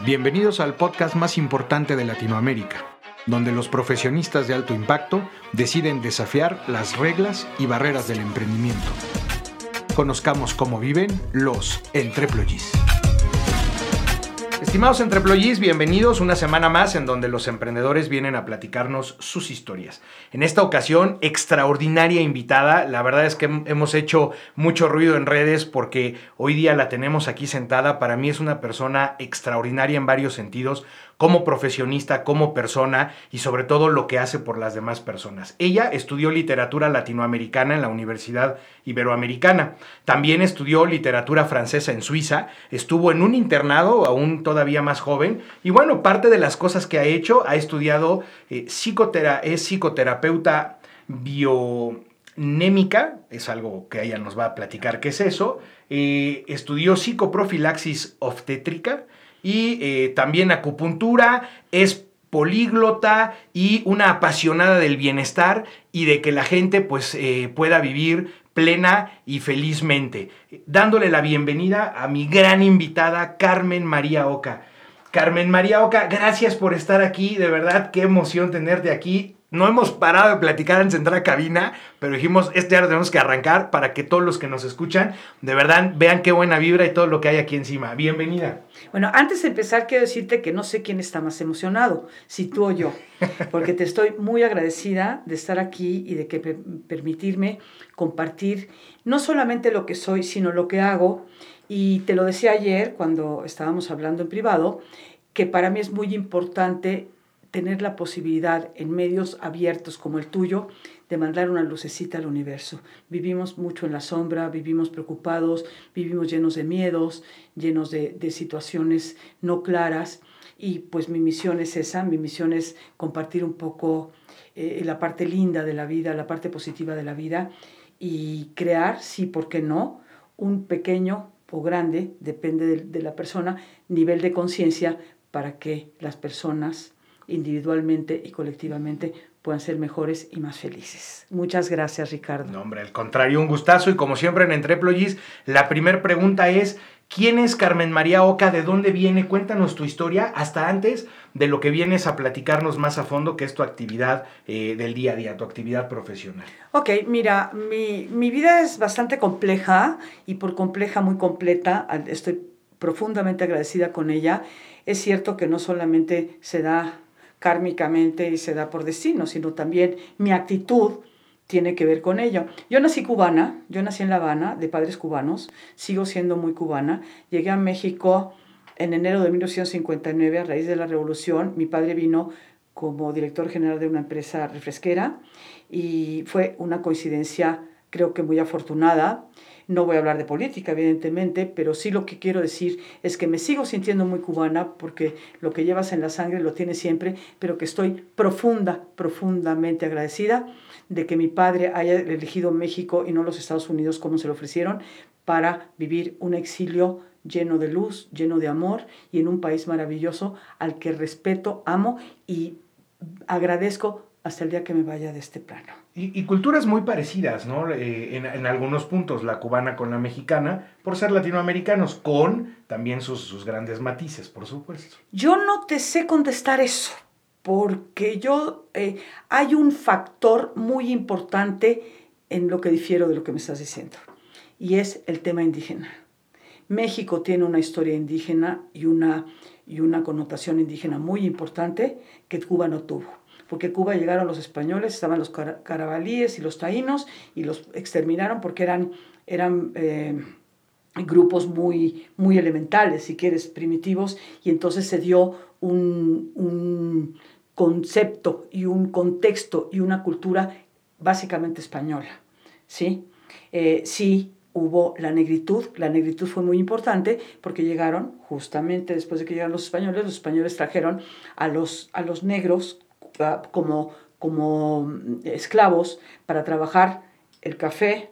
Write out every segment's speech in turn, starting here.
Bienvenidos al podcast más importante de Latinoamérica, donde los profesionistas de alto impacto deciden desafiar las reglas y barreras del emprendimiento. Conozcamos cómo viven los entreployees. Estimados entreployees, bienvenidos una semana más en donde los emprendedores vienen a platicarnos sus historias. En esta ocasión, extraordinaria invitada. La verdad es que hemos hecho mucho ruido en redes porque hoy día la tenemos aquí sentada. Para mí es una persona extraordinaria en varios sentidos como profesionista, como persona y sobre todo lo que hace por las demás personas. Ella estudió literatura latinoamericana en la Universidad Iberoamericana. También estudió literatura francesa en Suiza. Estuvo en un internado aún todavía más joven. Y bueno, parte de las cosas que ha hecho, ha estudiado eh, es psicoterapeuta bionémica, es algo que ella nos va a platicar qué es eso. Eh, estudió psicoprofilaxis obstétrica y eh, también acupuntura, es políglota y una apasionada del bienestar y de que la gente pues eh, pueda vivir plena y felizmente. Dándole la bienvenida a mi gran invitada Carmen María Oca. Carmen María Oca, gracias por estar aquí, de verdad qué emoción tenerte aquí. No hemos parado de platicar en Central Cabina, pero dijimos, este ya lo tenemos que arrancar para que todos los que nos escuchan, de verdad, vean qué buena vibra y todo lo que hay aquí encima. Bienvenida. Bueno, antes de empezar, quiero decirte que no sé quién está más emocionado, si tú o yo, porque te estoy muy agradecida de estar aquí y de que permitirme compartir no solamente lo que soy, sino lo que hago. Y te lo decía ayer cuando estábamos hablando en privado, que para mí es muy importante tener la posibilidad en medios abiertos como el tuyo de mandar una lucecita al universo. Vivimos mucho en la sombra, vivimos preocupados, vivimos llenos de miedos, llenos de, situaciones no claras y pues mi misión es esa, mi misión es compartir un poco eh, la parte linda de la vida, la parte positiva de la vida y crear, sí, ¿por qué no?, un pequeño o grande, depende de, de la persona, nivel de conciencia para que las personas individualmente y colectivamente puedan ser mejores y más felices. Muchas gracias, Ricardo. No, hombre, al contrario, un gustazo. Y como siempre en Entreployees, la primera pregunta es, ¿quién es Carmen María Oca? ¿De dónde viene? Cuéntanos tu historia hasta antes de lo que vienes a platicarnos más a fondo, que es tu actividad eh, del día a día, tu actividad profesional. Ok, mira, mi, mi vida es bastante compleja y por compleja muy completa. Estoy profundamente agradecida con ella. Es cierto que no solamente se da kármicamente y se da por destino, sino también mi actitud tiene que ver con ello. Yo nací cubana, yo nací en La Habana, de padres cubanos, sigo siendo muy cubana. Llegué a México en enero de 1959 a raíz de la revolución. Mi padre vino como director general de una empresa refresquera y fue una coincidencia creo que muy afortunada. No voy a hablar de política, evidentemente, pero sí lo que quiero decir es que me sigo sintiendo muy cubana porque lo que llevas en la sangre lo tienes siempre, pero que estoy profunda, profundamente agradecida de que mi padre haya elegido México y no los Estados Unidos como se lo ofrecieron para vivir un exilio lleno de luz, lleno de amor y en un país maravilloso al que respeto, amo y agradezco hasta el día que me vaya de este plano. Y, culturas muy parecidas, ¿no? Eh, en, algunos puntos, la cubana con la mexicana, por ser latinoamericanos, con también sus, grandes matices, por supuesto. Yo no te sé contestar eso, porque yo, eh, hay un factor muy importante en lo que difiero de lo que me estás diciendo, y es el tema indígena. México tiene una historia indígena y una, y una connotación indígena muy importante que Cuba no tuvo porque Cuba llegaron los españoles, estaban los carabalíes y los taínos y los exterminaron porque eran, eran eh, grupos muy, muy elementales, si quieres, primitivos, y entonces se dio un, un concepto y un contexto y una cultura básicamente española. ¿sí? Eh, sí, hubo la negritud. La negritud fue muy importante porque llegaron, justamente después de que llegaron los españoles, los españoles trajeron a los, a los negros como, como esclavos para trabajar el café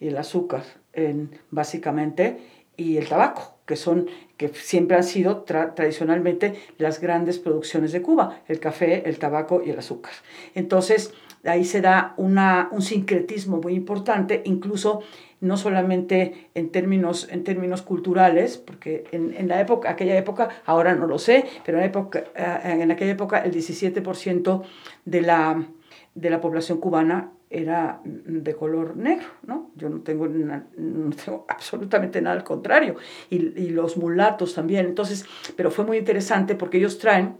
y el azúcar, en, básicamente, y el tabaco, que son que siempre han sido tradicionalmente las grandes producciones de Cuba, el café, el tabaco y el azúcar. Entonces, ahí se da una, un sincretismo muy importante, incluso no solamente en términos, en términos culturales, porque en, en la época, aquella época, ahora no lo sé, pero en, época, eh, en aquella época el 17% de la, de la población cubana era de color negro, ¿no? Yo no tengo, no tengo absolutamente nada al contrario, y, y, los mulatos también. Entonces, pero fue muy interesante porque ellos traen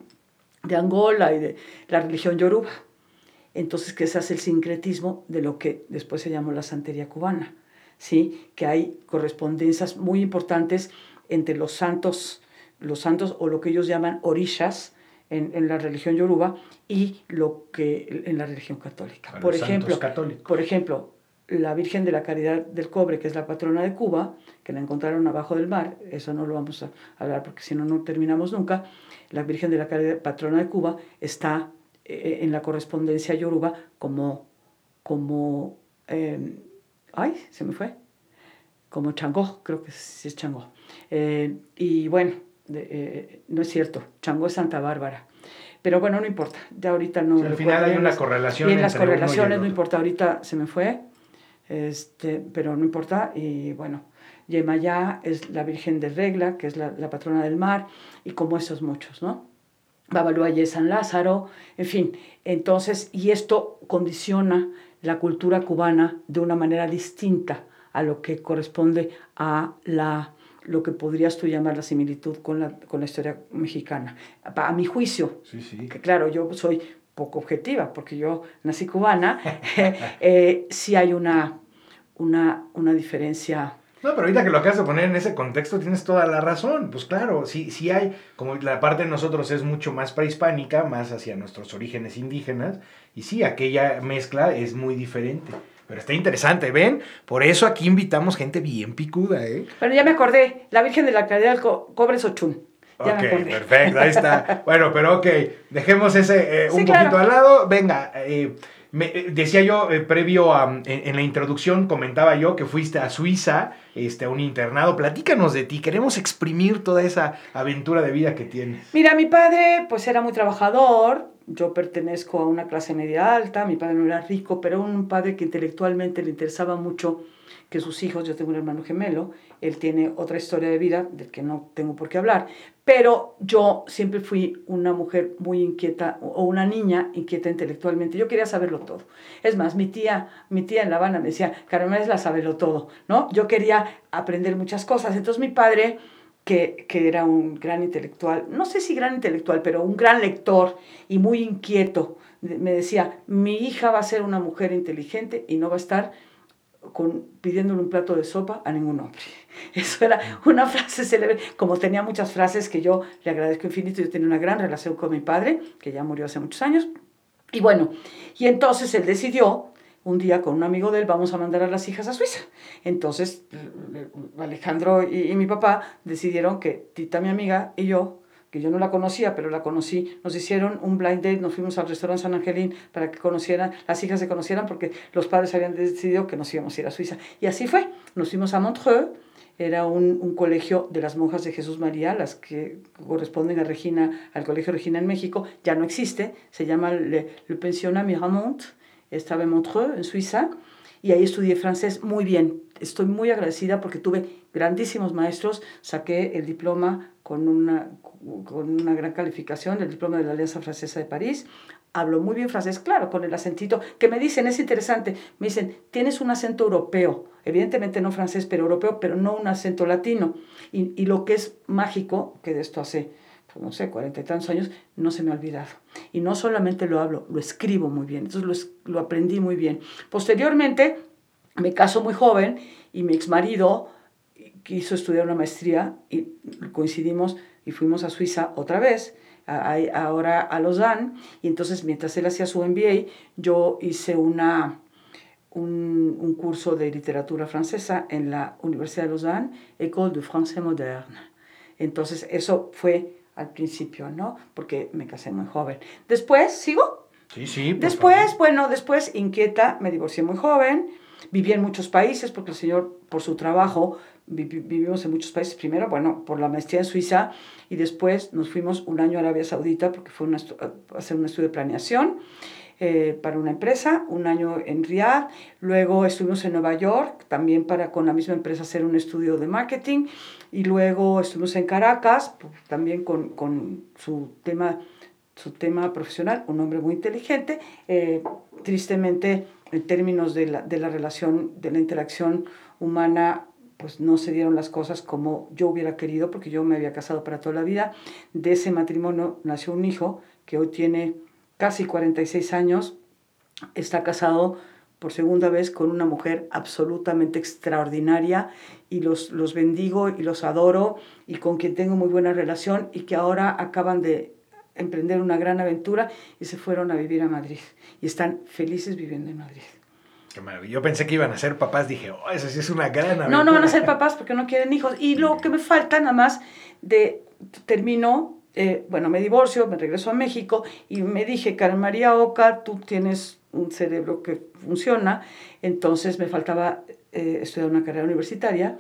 de Angola y de la religión yoruba. Entonces, que ese es el sincretismo de lo que después se llamó la santería cubana, ¿sí? Que hay correspondencias muy importantes entre los santos, los santos o lo que ellos llaman orishas, en, en, la religión yoruba y lo que en la religión católica. por ejemplo, por ejemplo, la Virgen de la Caridad del Cobre, que es la patrona de Cuba, que la encontraron abajo del mar, eso no lo vamos a hablar porque si no, no terminamos nunca, la Virgen de la Caridad, patrona de Cuba, está eh, en la correspondencia yoruba como, como eh, ay, se me fue, como Changó, creo que sí es Changó. Eh, y bueno, eh, no es cierto, Chango es Santa Bárbara. Pero bueno, no importa, ya ahorita no. al final hay una correlación. Y las correlaciones, no importa, ahorita se me fue, este, pero no importa. Y bueno, Yemayá es la Virgen de Regla, que es la, la patrona del mar, y como esos muchos, ¿no? Babalúa y San Lázaro, en fin. Entonces, y esto condiciona la cultura cubana de una manera distinta a lo que corresponde a la lo que podrías tú llamar la similitud con la, con la historia mexicana. A, mi juicio, sí, sí. que claro, yo soy poco objetiva, porque yo nací cubana, eh, sí hay una, una, una diferencia. No, pero ahorita que lo acabas de poner en ese contexto tienes toda la razón. Pues claro, sí, sí hay, como la parte de nosotros es mucho más prehispánica, más hacia nuestros orígenes indígenas, y sí, aquella mezcla es muy diferente. Pero está interesante, ¿ven? Por eso aquí invitamos gente bien picuda, ¿eh? Pero ya me acordé, la Virgen de la Caridad del Co Cobre Sochún. Ya ok, perfecto, ahí está. bueno, pero ok, dejemos ese eh, un poquito al lado. Venga, eh, me, eh, decía yo eh, previo a, en, en, la introducción, comentaba yo que fuiste a Suiza, este, a un internado. Platícanos de ti, queremos exprimir toda esa aventura de vida que tienes. Mira, mi padre pues era muy trabajador, yo pertenezco a una clase media alta, mi padre no era rico, pero un padre que intelectualmente le interesaba mucho que sus hijos, yo tengo un hermano gemelo, él tiene otra historia de vida del que no tengo por qué hablar, pero yo siempre fui una mujer muy inquieta o una niña inquieta intelectualmente, yo quería saberlo todo. Es más, mi tía, mi tía en La Habana me decía, Carmen es la saberlo todo, ¿no? Yo quería aprender muchas cosas, entonces mi padre que, que, era un gran intelectual, no sé si gran intelectual, pero un gran lector y muy inquieto. Me decía, mi hija va a ser una mujer inteligente y no va a estar con, pidiéndole un plato de sopa a ningún hombre. Eso era una frase célebre, como tenía muchas frases que yo le agradezco infinito, yo tenía una gran relación con mi padre, que ya murió hace muchos años, y bueno, y entonces él decidió un día con un amigo de él vamos a mandar a las hijas a Suiza. Entonces Alejandro y, y, mi papá decidieron que Tita, mi amiga, y yo, que yo no la conocía, pero la conocí, nos hicieron un blind date, nos fuimos al restaurante San Angelín para que conocieran, las hijas se conocieran porque los padres habían decidido que nos íbamos a ir a Suiza. Y así fue, nos fuimos a Montreux, era un, un, colegio de las monjas de Jesús María, las que corresponden a Regina, al Colegio Regina en México, ya no existe, se llama Le, Le Pensionnat Miramont, estaba en Montreux, en Suiza, y ahí estudié francés muy bien. Estoy muy agradecida porque tuve grandísimos maestros, saqué el diploma con una, con una gran calificación, el diploma de la Alianza Francesa de París. Hablo muy bien francés, claro, con el acentito, que me dicen, es interesante, me dicen, tienes un acento europeo, evidentemente no francés, pero europeo, pero no un acento latino. Y, y lo que es mágico, que de esto hace pues, no sé, cuarenta y tantos años, no se me ha olvidado. Y no solamente lo hablo, lo escribo muy bien, entonces lo, lo aprendí muy bien. Posteriormente, me caso muy joven y mi exmarido quiso estudiar una maestría y coincidimos y fuimos a Suiza otra vez, a, a, ahora a Lausanne, y entonces mientras él hacía su MBA, yo hice una, un, un curso de literatura francesa en la Universidad de Lausanne, École de Français Moderne. Entonces eso fue al principio, ¿no? Porque me casé muy joven. Después, ¿sigo? Sí, sí. Después, bueno, después, inquieta, me divorcié muy joven, viví en muchos países porque el Señor, por su trabajo, vivimos en muchos países. Primero, bueno, por la maestría en Suiza y después nos fuimos un año a Arabia Saudita porque fue una, hacer un estudio de planeación. eh, para una empresa, un año en Riyadh, luego estuvimos en Nueva York, también para con la misma empresa hacer un estudio de marketing, y luego estuvimos en Caracas, pues, también con, con su tema su tema profesional, un hombre muy inteligente, eh, tristemente en términos de la, de la relación, de la interacción humana, pues no se dieron las cosas como yo hubiera querido, porque yo me había casado para toda la vida. De ese matrimonio nació un hijo que hoy tiene casi 46 años, está casado por segunda vez con una mujer absolutamente extraordinaria y los, los bendigo y los adoro y con quien tengo muy buena relación y que ahora acaban de emprender una gran aventura y se fueron a vivir a Madrid y están felices viviendo en Madrid. Qué maravilla. Yo pensé que iban a ser papás, dije, oh, esa sí es una gran aventura. No, no van a ser papás porque no quieren hijos. Y lo que me falta nada más de, termino, eh, bueno, me divorcio, me regreso a México y me dije, Karen María Oca, tú tienes un cerebro que funciona, entonces me faltaba eh, estudiar una carrera universitaria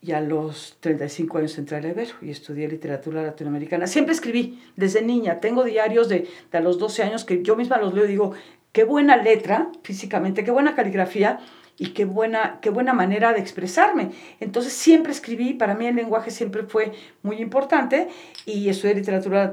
y a los 35 años entré a Ibero y estudié literatura latinoamericana. Siempre escribí desde niña, tengo diarios de, de a los 12 años que yo misma los leo y digo, qué buena letra físicamente, qué buena caligrafía y qué buena, qué buena manera de expresarme. Entonces siempre escribí, para mí el lenguaje siempre fue muy importante y estudié literatura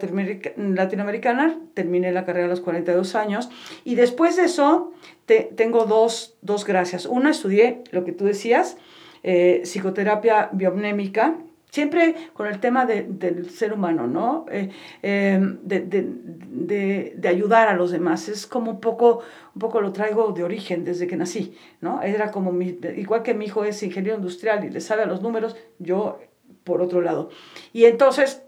latinoamericana, terminé la carrera a los 42 años y después de eso te, tengo dos, dos gracias. Una, estudié lo que tú decías, eh, psicoterapia biomnémica, siempre con el tema de, del ser humano, ¿no? Eh, eh, de, de, de, ayudar a los demás. Es como un poco, un poco lo traigo de origen desde que nací, ¿no? Era como mi, igual que mi hijo es ingeniero industrial y le sabe a los números, yo por otro lado. Y entonces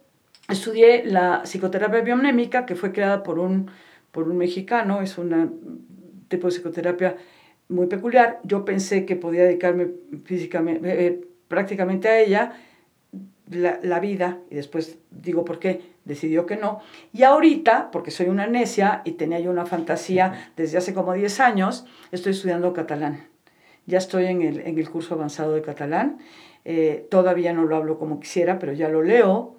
estudié la psicoterapia biomnémica, que fue creada por un, por un mexicano, es un tipo de psicoterapia muy peculiar. Yo pensé que podía dedicarme físicamente, eh, prácticamente a ella la, la, vida, y después digo por qué, decidió que no. Y ahorita, porque soy una necia y tenía yo una fantasía desde hace como 10 años, estoy estudiando catalán. Ya estoy en el, en el curso avanzado de catalán. Eh, todavía no lo hablo como quisiera, pero ya lo leo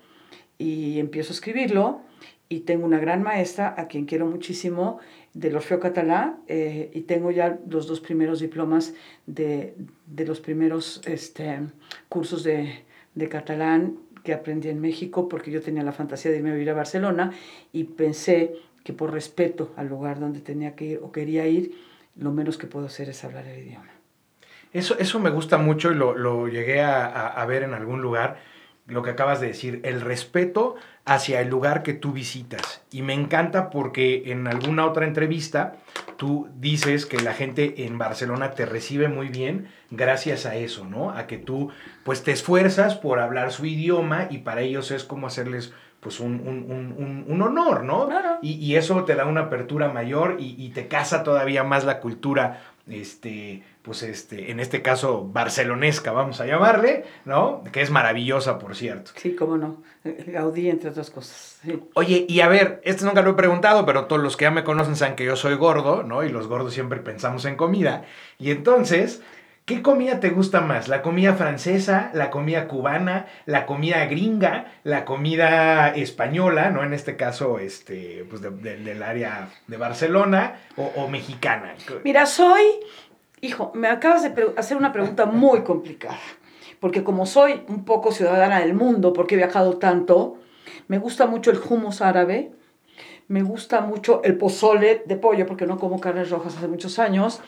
y empiezo a escribirlo. Y tengo una gran maestra a quien quiero muchísimo del Orfeo Catalá eh, y tengo ya los dos primeros diplomas de, de los primeros este, cursos de, de, catalán que aprendí en México porque yo tenía la fantasía de irme a vivir a Barcelona y pensé que por respeto al lugar donde tenía que ir o quería ir, lo menos que puedo hacer es hablar el idioma. Eso, eso me gusta mucho y lo, lo llegué a, a, a ver en algún lugar lo que acabas de decir, el respeto hacia el lugar que tú visitas. Y me encanta porque en alguna otra entrevista tú dices que la gente en Barcelona te recibe muy bien gracias a eso, ¿no? A que tú pues te esfuerzas por hablar su idioma y para ellos es como hacerles pues un, un, un, un honor, ¿no? Claro. Y, y, eso te da una apertura mayor y, y te casa todavía más la cultura este, pues este, en este caso barcelonesca, vamos a llamarle, ¿no? Que es maravillosa, por cierto. Sí, cómo no. Gaudí, entre otras cosas. Sí. Oye, y a ver, esto nunca lo he preguntado, pero todos los que ya me conocen saben que yo soy gordo, ¿no? Y los gordos siempre pensamos en comida. Y entonces, ¿Qué comida te gusta más? ¿La comida francesa, la comida cubana, la comida gringa, la comida española, ¿no? En este caso, este, pues de, de, del área de Barcelona o, o, mexicana. Mira, soy, hijo, me acabas de hacer una pregunta muy complicada, porque como soy un poco ciudadana del mundo, porque he viajado tanto, me gusta mucho el hummus árabe, me gusta mucho el pozole de pollo, porque no como carnes rojas hace muchos años,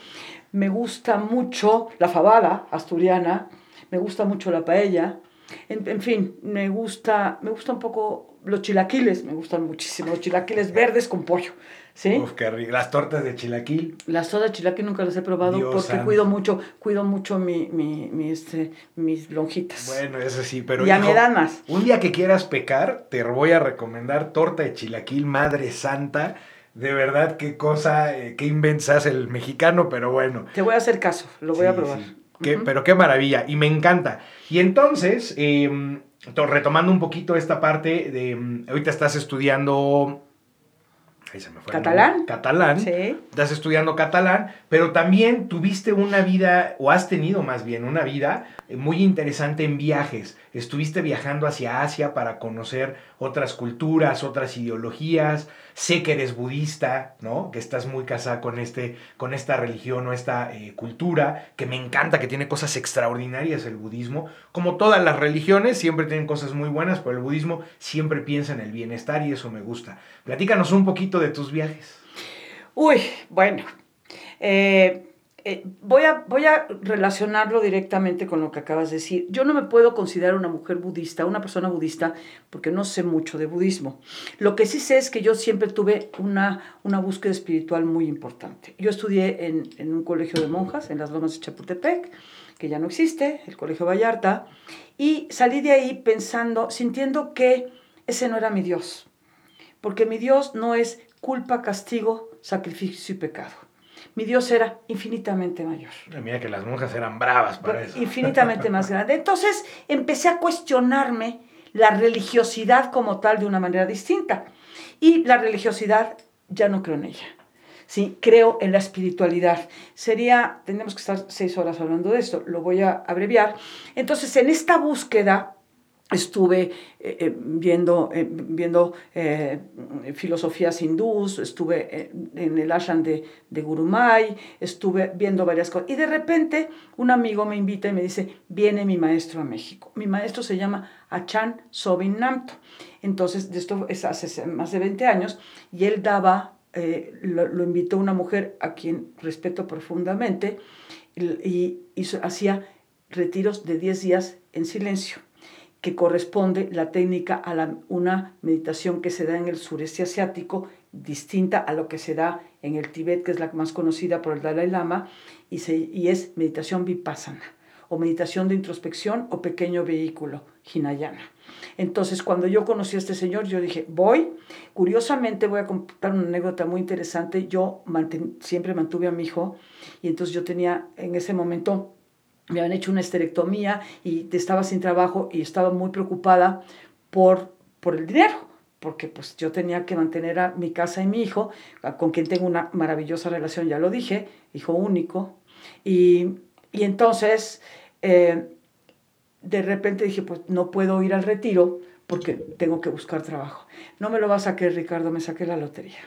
me gusta mucho la fabada asturiana, me gusta mucho la paella, en, en, fin, me gusta, me gusta un poco los chilaquiles, me gustan muchísimo, los chilaquiles verdes con pollo, ¿sí? Uf, qué rico. Las tortas de chilaquil. Las tortas de chilaquil nunca las he probado Dios porque santo. cuido mucho, cuido mucho mi, mi, mi, este, mis lonjitas. Bueno, eso sí, pero ya hijo, me dan más. Un día que quieras pecar, te voy a recomendar torta de chilaquil, madre santa, de verdad, qué cosa, eh, qué inventas el mexicano, pero bueno. Te voy a hacer caso, lo voy sí, a probar. Sí. Qué, uh -huh. Pero qué maravilla, y me encanta. Y entonces, eh, retomando un poquito esta parte de, ahorita estás estudiando ahí se me fue. Catalán. Catalán. Sí. Estás estudiando catalán, pero también tuviste una vida, o has tenido más bien una vida eh, muy interesante en viajes. Estuviste viajando hacia Asia para conocer otras culturas, otras ideologías. Sé que eres budista, ¿no? Que estás muy casada con, este, con esta religión o esta eh, cultura, que me encanta, que tiene cosas extraordinarias el budismo. Como todas las religiones, siempre tienen cosas muy buenas, pero el budismo siempre piensa en el bienestar y eso me gusta. Platícanos un poquito de tus viajes. Uy, bueno. Eh, eh, voy, a, voy a relacionarlo directamente con lo que acabas de decir. Yo no me puedo considerar una mujer budista, una persona budista, porque no sé mucho de budismo. Lo que sí sé es que yo siempre tuve una, una búsqueda espiritual muy importante. Yo estudié en, en un colegio de monjas, en las lomas de Chapultepec, que ya no existe, el Colegio Vallarta, y salí de ahí pensando, sintiendo que ese no era mi Dios, porque mi Dios no es culpa, castigo, sacrificio y pecado. Mi Dios era infinitamente mayor. Mira que las monjas eran bravas para eso. Infinitamente más grande. Entonces empecé a cuestionarme la religiosidad como tal de una manera distinta. Y la religiosidad ya no creo en ella. ¿sí? Creo en la espiritualidad. Sería, tenemos que estar seis horas hablando de esto, lo voy a abreviar. Entonces, en esta búsqueda estuve eh, eh, viendo, eh, viendo filosofías hindús, estuve en el ashram de, de Gurumay, estuve viendo varias cosas. Y de repente un amigo me invita y me dice, viene mi maestro a México. Mi maestro se llama Achan Sobin Namto. Entonces, esto es hace más de 20 años, y él daba lo, invitó una mujer a quien respeto profundamente y, hacía retiros de 10 días en silencio que corresponde la técnica a una meditación que se da en el sureste asiático, distinta a lo que se da en el Tíbet, que es la más conocida por el Dalai Lama, y, se, y es meditación vipassana, o meditación de introspección o pequeño vehículo, Hinayana. Entonces, cuando yo conocí a este señor, yo dije, voy. Curiosamente, voy a contar una anécdota muy interesante. Yo siempre mantuve a mi hijo y entonces yo tenía en ese momento me habían hecho una esterectomía y estaba sin trabajo y estaba muy preocupada por, por el dinero, porque pues yo tenía que mantener a mi casa y mi hijo, con quien tengo una maravillosa relación, ya lo dije, hijo único. Y, y entonces, eh, de repente dije, pues no puedo ir al retiro porque tengo que buscar trabajo. No me lo vas a sacar, Ricardo, me saqué la lotería.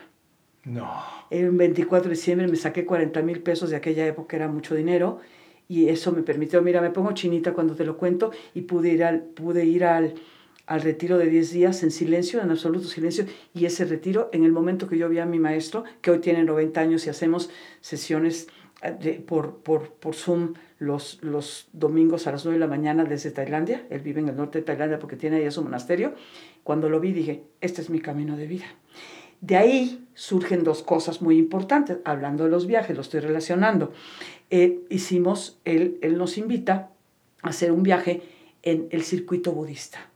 No. El 24 de diciembre me saqué 40 mil pesos de aquella época, era mucho dinero y eso me permitió, mira, me pongo chinita cuando te lo cuento y pude ir al, pude ir al, al retiro de 10 días en silencio, en absoluto silencio, y ese retiro, en el momento que yo vi a mi maestro, que hoy tiene 90 años y hacemos sesiones eh, por, por, por Zoom los, los domingos a las 9 de la mañana desde Tailandia, él vive en el norte de Tailandia porque tiene ahí su monasterio, cuando lo vi dije, este es mi camino de vida. De ahí surgen dos cosas muy importantes, hablando de los viajes, lo estoy relacionando. Eh, hicimos, él, él nos invita a hacer un viaje en el circuito budista.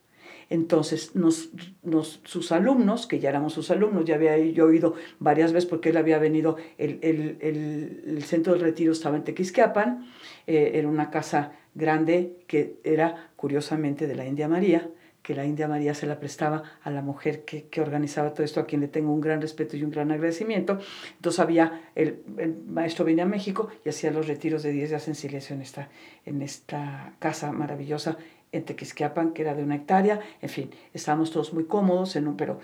Entonces, nos, nos, sus alumnos, que ya éramos sus alumnos, ya había yo oído varias veces porque él había venido, el, el, el, centro de retiro estaba en Tequisquiapan, eh, era una casa grande que era curiosamente de la India María, que la India María se la prestaba a la mujer que, que, organizaba todo esto, a quien le tengo un gran respeto y un gran agradecimiento. Entonces había, el, maestro venía a México y hacía los retiros de 10 días en silencio en esta, en esta casa maravillosa en Tequisquiapan, que era de una hectárea. En fin, estábamos todos muy cómodos, en un, pero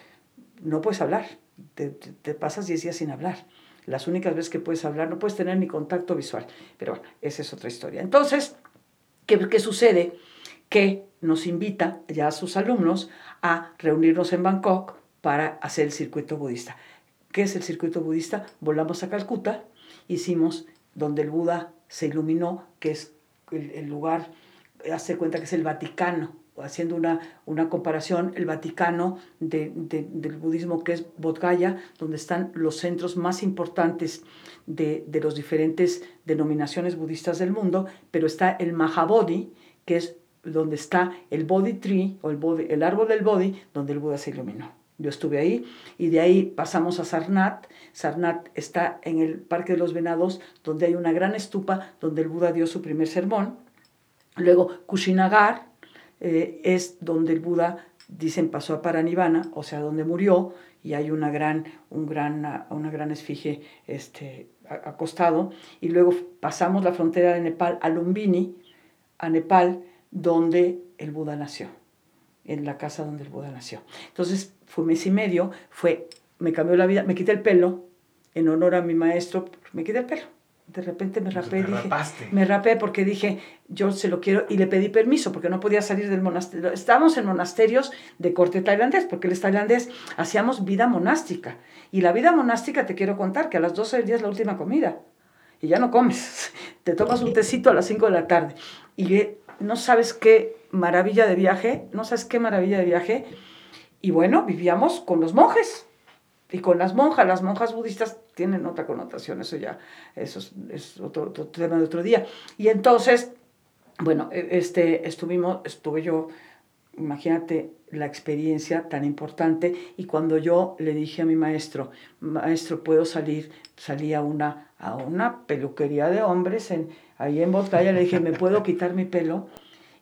no puedes hablar, te, te, te pasas 10 días sin hablar. Las únicas veces que puedes hablar, no puedes tener ni contacto visual. Pero bueno, esa es otra historia. Entonces, ¿qué, qué sucede? que nos invita ya a sus alumnos a reunirnos en Bangkok para hacer el circuito budista. ¿Qué es el circuito budista? Volamos a Calcuta, hicimos donde el Buda se iluminó, que es el, lugar, hace cuenta que es el Vaticano, haciendo una, una comparación, el Vaticano de, de, del budismo que es Bodh Gaya, donde están los centros más importantes de, de las diferentes denominaciones budistas del mundo, pero está el Mahabodhi, que es donde está el Bodhi Tree o el, body, el árbol del Bodhi, donde el Buda se iluminó. Yo estuve ahí y de ahí pasamos a Sarnat. Sarnat está en el Parque de los Venados, donde hay una gran estupa donde el Buda dio su primer sermón. Luego Kushinagar eh, es donde el Buda dicen pasó a Paranivana, o sea, donde murió, y hay una gran, un gran, una gran esfinge este, acostado, y luego pasamos la frontera de Nepal a Lumbini, a Nepal, donde el Buda nació, en la casa donde el Buda nació. Entonces, fue un mes y medio, fue, me cambió la vida, me quité el pelo, en honor a mi maestro, me quité el pelo de repente me rapé, y dije, me rapé porque dije, yo se lo quiero, y le pedí permiso porque no podía salir del monasterio. Estábamos en monasterios de corte tailandés, porque él es tailandés, hacíamos vida monástica. Y la vida monástica te quiero contar que a las 12 del día es la última comida. Y ya no comes, te tomas un tecito a las 5 de la tarde. Y no sabes qué maravilla de viaje, no sabes qué maravilla de viaje. Y bueno, vivíamos con los monjes y con las monjas. Las monjas budistas tienen otra connotación, eso ya eso es, otro, tema de otro día. Y entonces, bueno, e, este, estuvimos, estuve yo, imagínate la experiencia tan importante, y cuando yo le dije a mi maestro, maestro, ¿puedo salir? Salí a una, a una peluquería de hombres en, ahí en Botalla, le dije, ¿me puedo quitar mi pelo?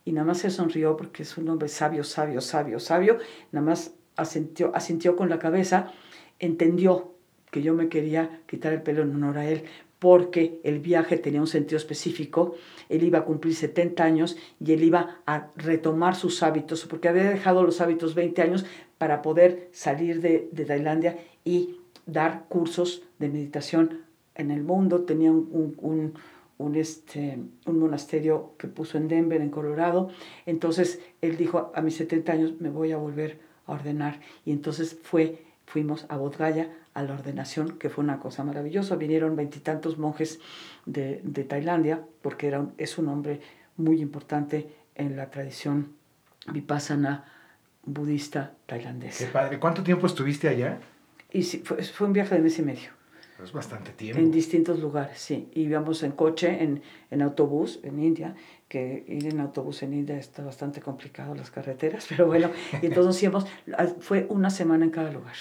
Y nada más se sonrió porque es un hombre sabio, sabio, sabio, sabio, nada más asintió, asintió con la cabeza, entendió que yo me quería quitar el pelo en honor a él, porque el viaje tenía un sentido específico, él iba a cumplir 70 años y él iba a retomar sus hábitos, porque había dejado los hábitos 20 años para poder salir de, Tailandia y dar cursos de meditación en el mundo. Tenía un, este, un monasterio que puso en Denver, en Colorado. Entonces él dijo, a mis 70 años me voy a volver a ordenar. Y entonces fue, fuimos a Bodgaya a la ordenación, que fue una cosa maravillosa. Vinieron veintitantos monjes de, de, Tailandia, porque era es un hombre muy importante en la tradición vipassana budista tailandesa. Qué padre. ¿Cuánto tiempo estuviste allá? Y fue, fue un viaje de mes y medio. Es bastante tiempo. En distintos lugares, sí. Íbamos en coche, en, en autobús, en India, que ir en autobús en India está bastante complicado, las carreteras, pero bueno, y entonces íbamos, fue una semana en cada lugar.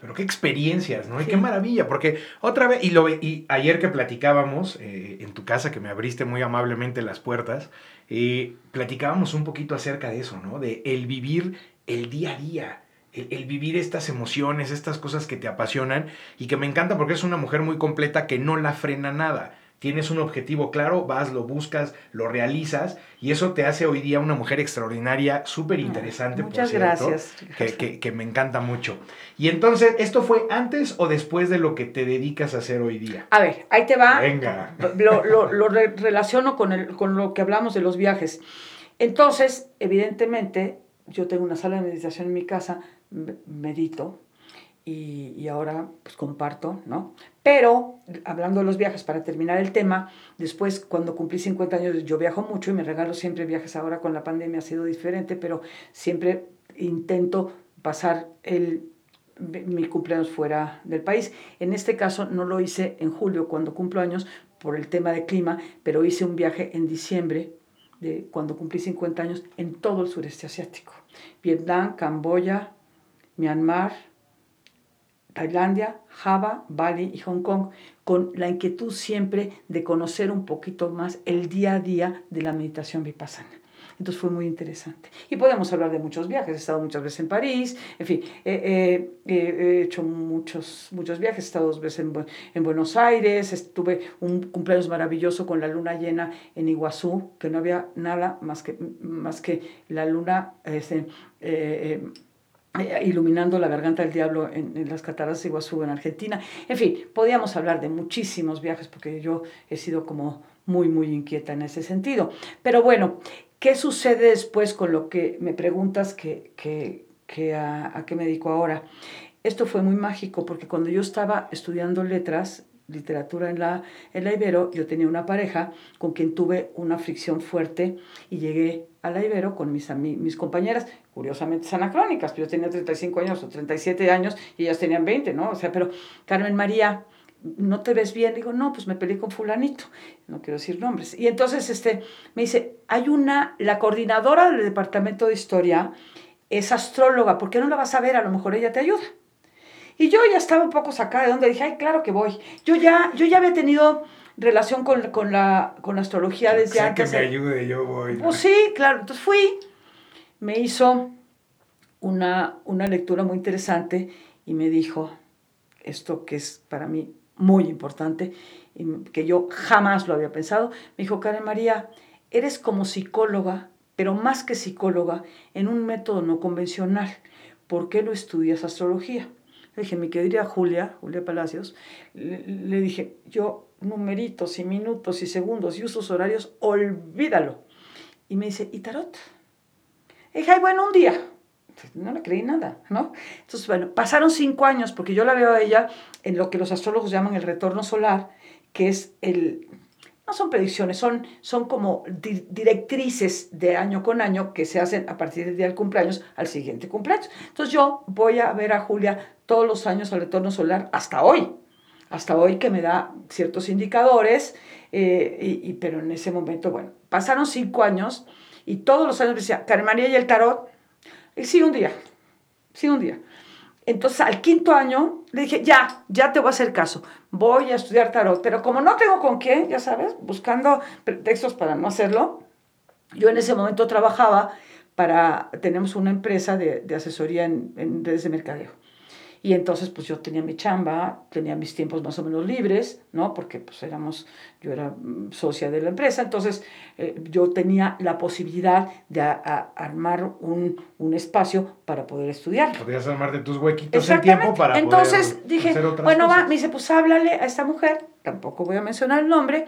Pero qué experiencias, ¿no? Y qué maravilla, porque otra vez, y, lo, y ayer que platicábamos eh, en tu casa, que me abriste muy amablemente las puertas, eh, platicábamos un poquito acerca de eso, ¿no? De el vivir el día a día, el, el, vivir estas emociones, estas cosas que te apasionan y que me encanta porque es una mujer muy completa que no la frena nada tienes un objetivo claro, vas, lo buscas, lo realizas y eso te hace hoy día una mujer extraordinaria, súper interesante. Muchas gracias. Que, que, me encanta mucho. Y entonces, ¿esto fue antes o después de lo que te dedicas a hacer hoy día? A ver, ahí te va. Venga. Lo, lo, lo relaciono con, el, con lo que hablamos de los viajes. Entonces, evidentemente, yo tengo una sala de meditación en mi casa, medito, y, ahora pues comparto, ¿no? Pero, hablando de los viajes, para terminar el tema, después cuando cumplí 50 años yo viajo mucho y me regalo siempre viajes, ahora con la pandemia ha sido diferente, pero siempre intento pasar el, mi cumpleaños fuera del país. En este caso no lo hice en julio cuando cumplo años por el tema de clima, pero hice un viaje en diciembre de cuando cumplí 50 años en todo el sureste asiático. Vietnam, Camboya, Myanmar, Tailandia, Java, Bali y Hong Kong, con la inquietud siempre de conocer un poquito más el día a día de la meditación vipassana. Entonces fue muy interesante. Y podemos hablar de muchos viajes. He estado muchas veces en París, en fin, he hecho muchos, muchos viajes. He estado dos veces en, Buenos Aires, estuve un cumpleaños maravilloso con la luna llena en Iguazú, que no había nada más que, más que la luna. Este, eh, iluminando la garganta del diablo en, las cataratas de Iguazú en Argentina. En fin, podíamos hablar de muchísimos viajes porque yo he sido como muy, muy inquieta en ese sentido. Pero bueno, ¿qué sucede después con lo que me preguntas que, que, a, a qué me dedico ahora? Esto fue muy mágico porque cuando yo estaba estudiando letras, literatura en la, en la Ibero, yo tenía una pareja con quien tuve una fricción fuerte y llegué a la Ibero con mis, mis compañeras, curiosamente anacrónicas, yo tenía 35 años o 37 años y ellas tenían 20, ¿no? O sea, pero Carmen María, ¿no te ves bien? Digo, no, pues me peleé con fulanito, no quiero decir nombres. Y entonces este, me dice, hay una, la coordinadora del departamento de historia es astróloga, ¿por qué no la vas a ver? A lo mejor ella te ayuda. Y yo ya estaba un poco sacada de donde dije, ay, claro que voy. Yo ya, yo ya había tenido relación con, con, la, con la astrología desde sea antes. que me ayude, yo voy. Pues sí, claro. Entonces fui, me hizo una, una lectura muy interesante y me dijo esto que es para mí muy importante, y que yo jamás lo había pensado. Me dijo, Karen María, eres como psicóloga, pero más que psicóloga, en un método no convencional. ¿Por qué no estudias astrología? Le dije, mi querida Julia, Julia Palacios, le, dije, yo numeritos y minutos y segundos y usos horarios, olvídalo. Y me dice, ¿y tarot? Dije, ay, bueno, un día. No le creí nada, ¿no? Entonces, bueno, pasaron cinco años, porque yo la veo a ella en lo que los astrólogos llaman el retorno solar, que es el, no son predicciones, son, son como directrices de año con año que se hacen a partir del día del cumpleaños al siguiente cumpleaños. Entonces yo voy a ver a Julia todos los años al retorno solar hasta hoy, hasta hoy que me da ciertos indicadores, eh, y, pero en ese momento, bueno, pasaron cinco años y todos los años decía, Karen María y el tarot, y sí, un día, sí, un día. Entonces, al quinto año, le dije, ya, ya te voy a hacer caso, voy a estudiar tarot, pero como no tengo con qué, ya sabes, buscando pretextos para no hacerlo, yo en ese momento trabajaba para, tenemos una empresa de, asesoría en redes de mercadeo. Y entonces pues yo tenía mi chamba, tenía mis tiempos más o menos libres, ¿no? Porque pues éramos, yo era mm, socia de la empresa, entonces eh, yo tenía la posibilidad de armar un, un, espacio para poder estudiar. Podías armarte tus huequitos en tiempo para entonces, poder dije, hacer otras bueno, va, me dice, pues háblale a esta mujer, tampoco voy a mencionar el nombre,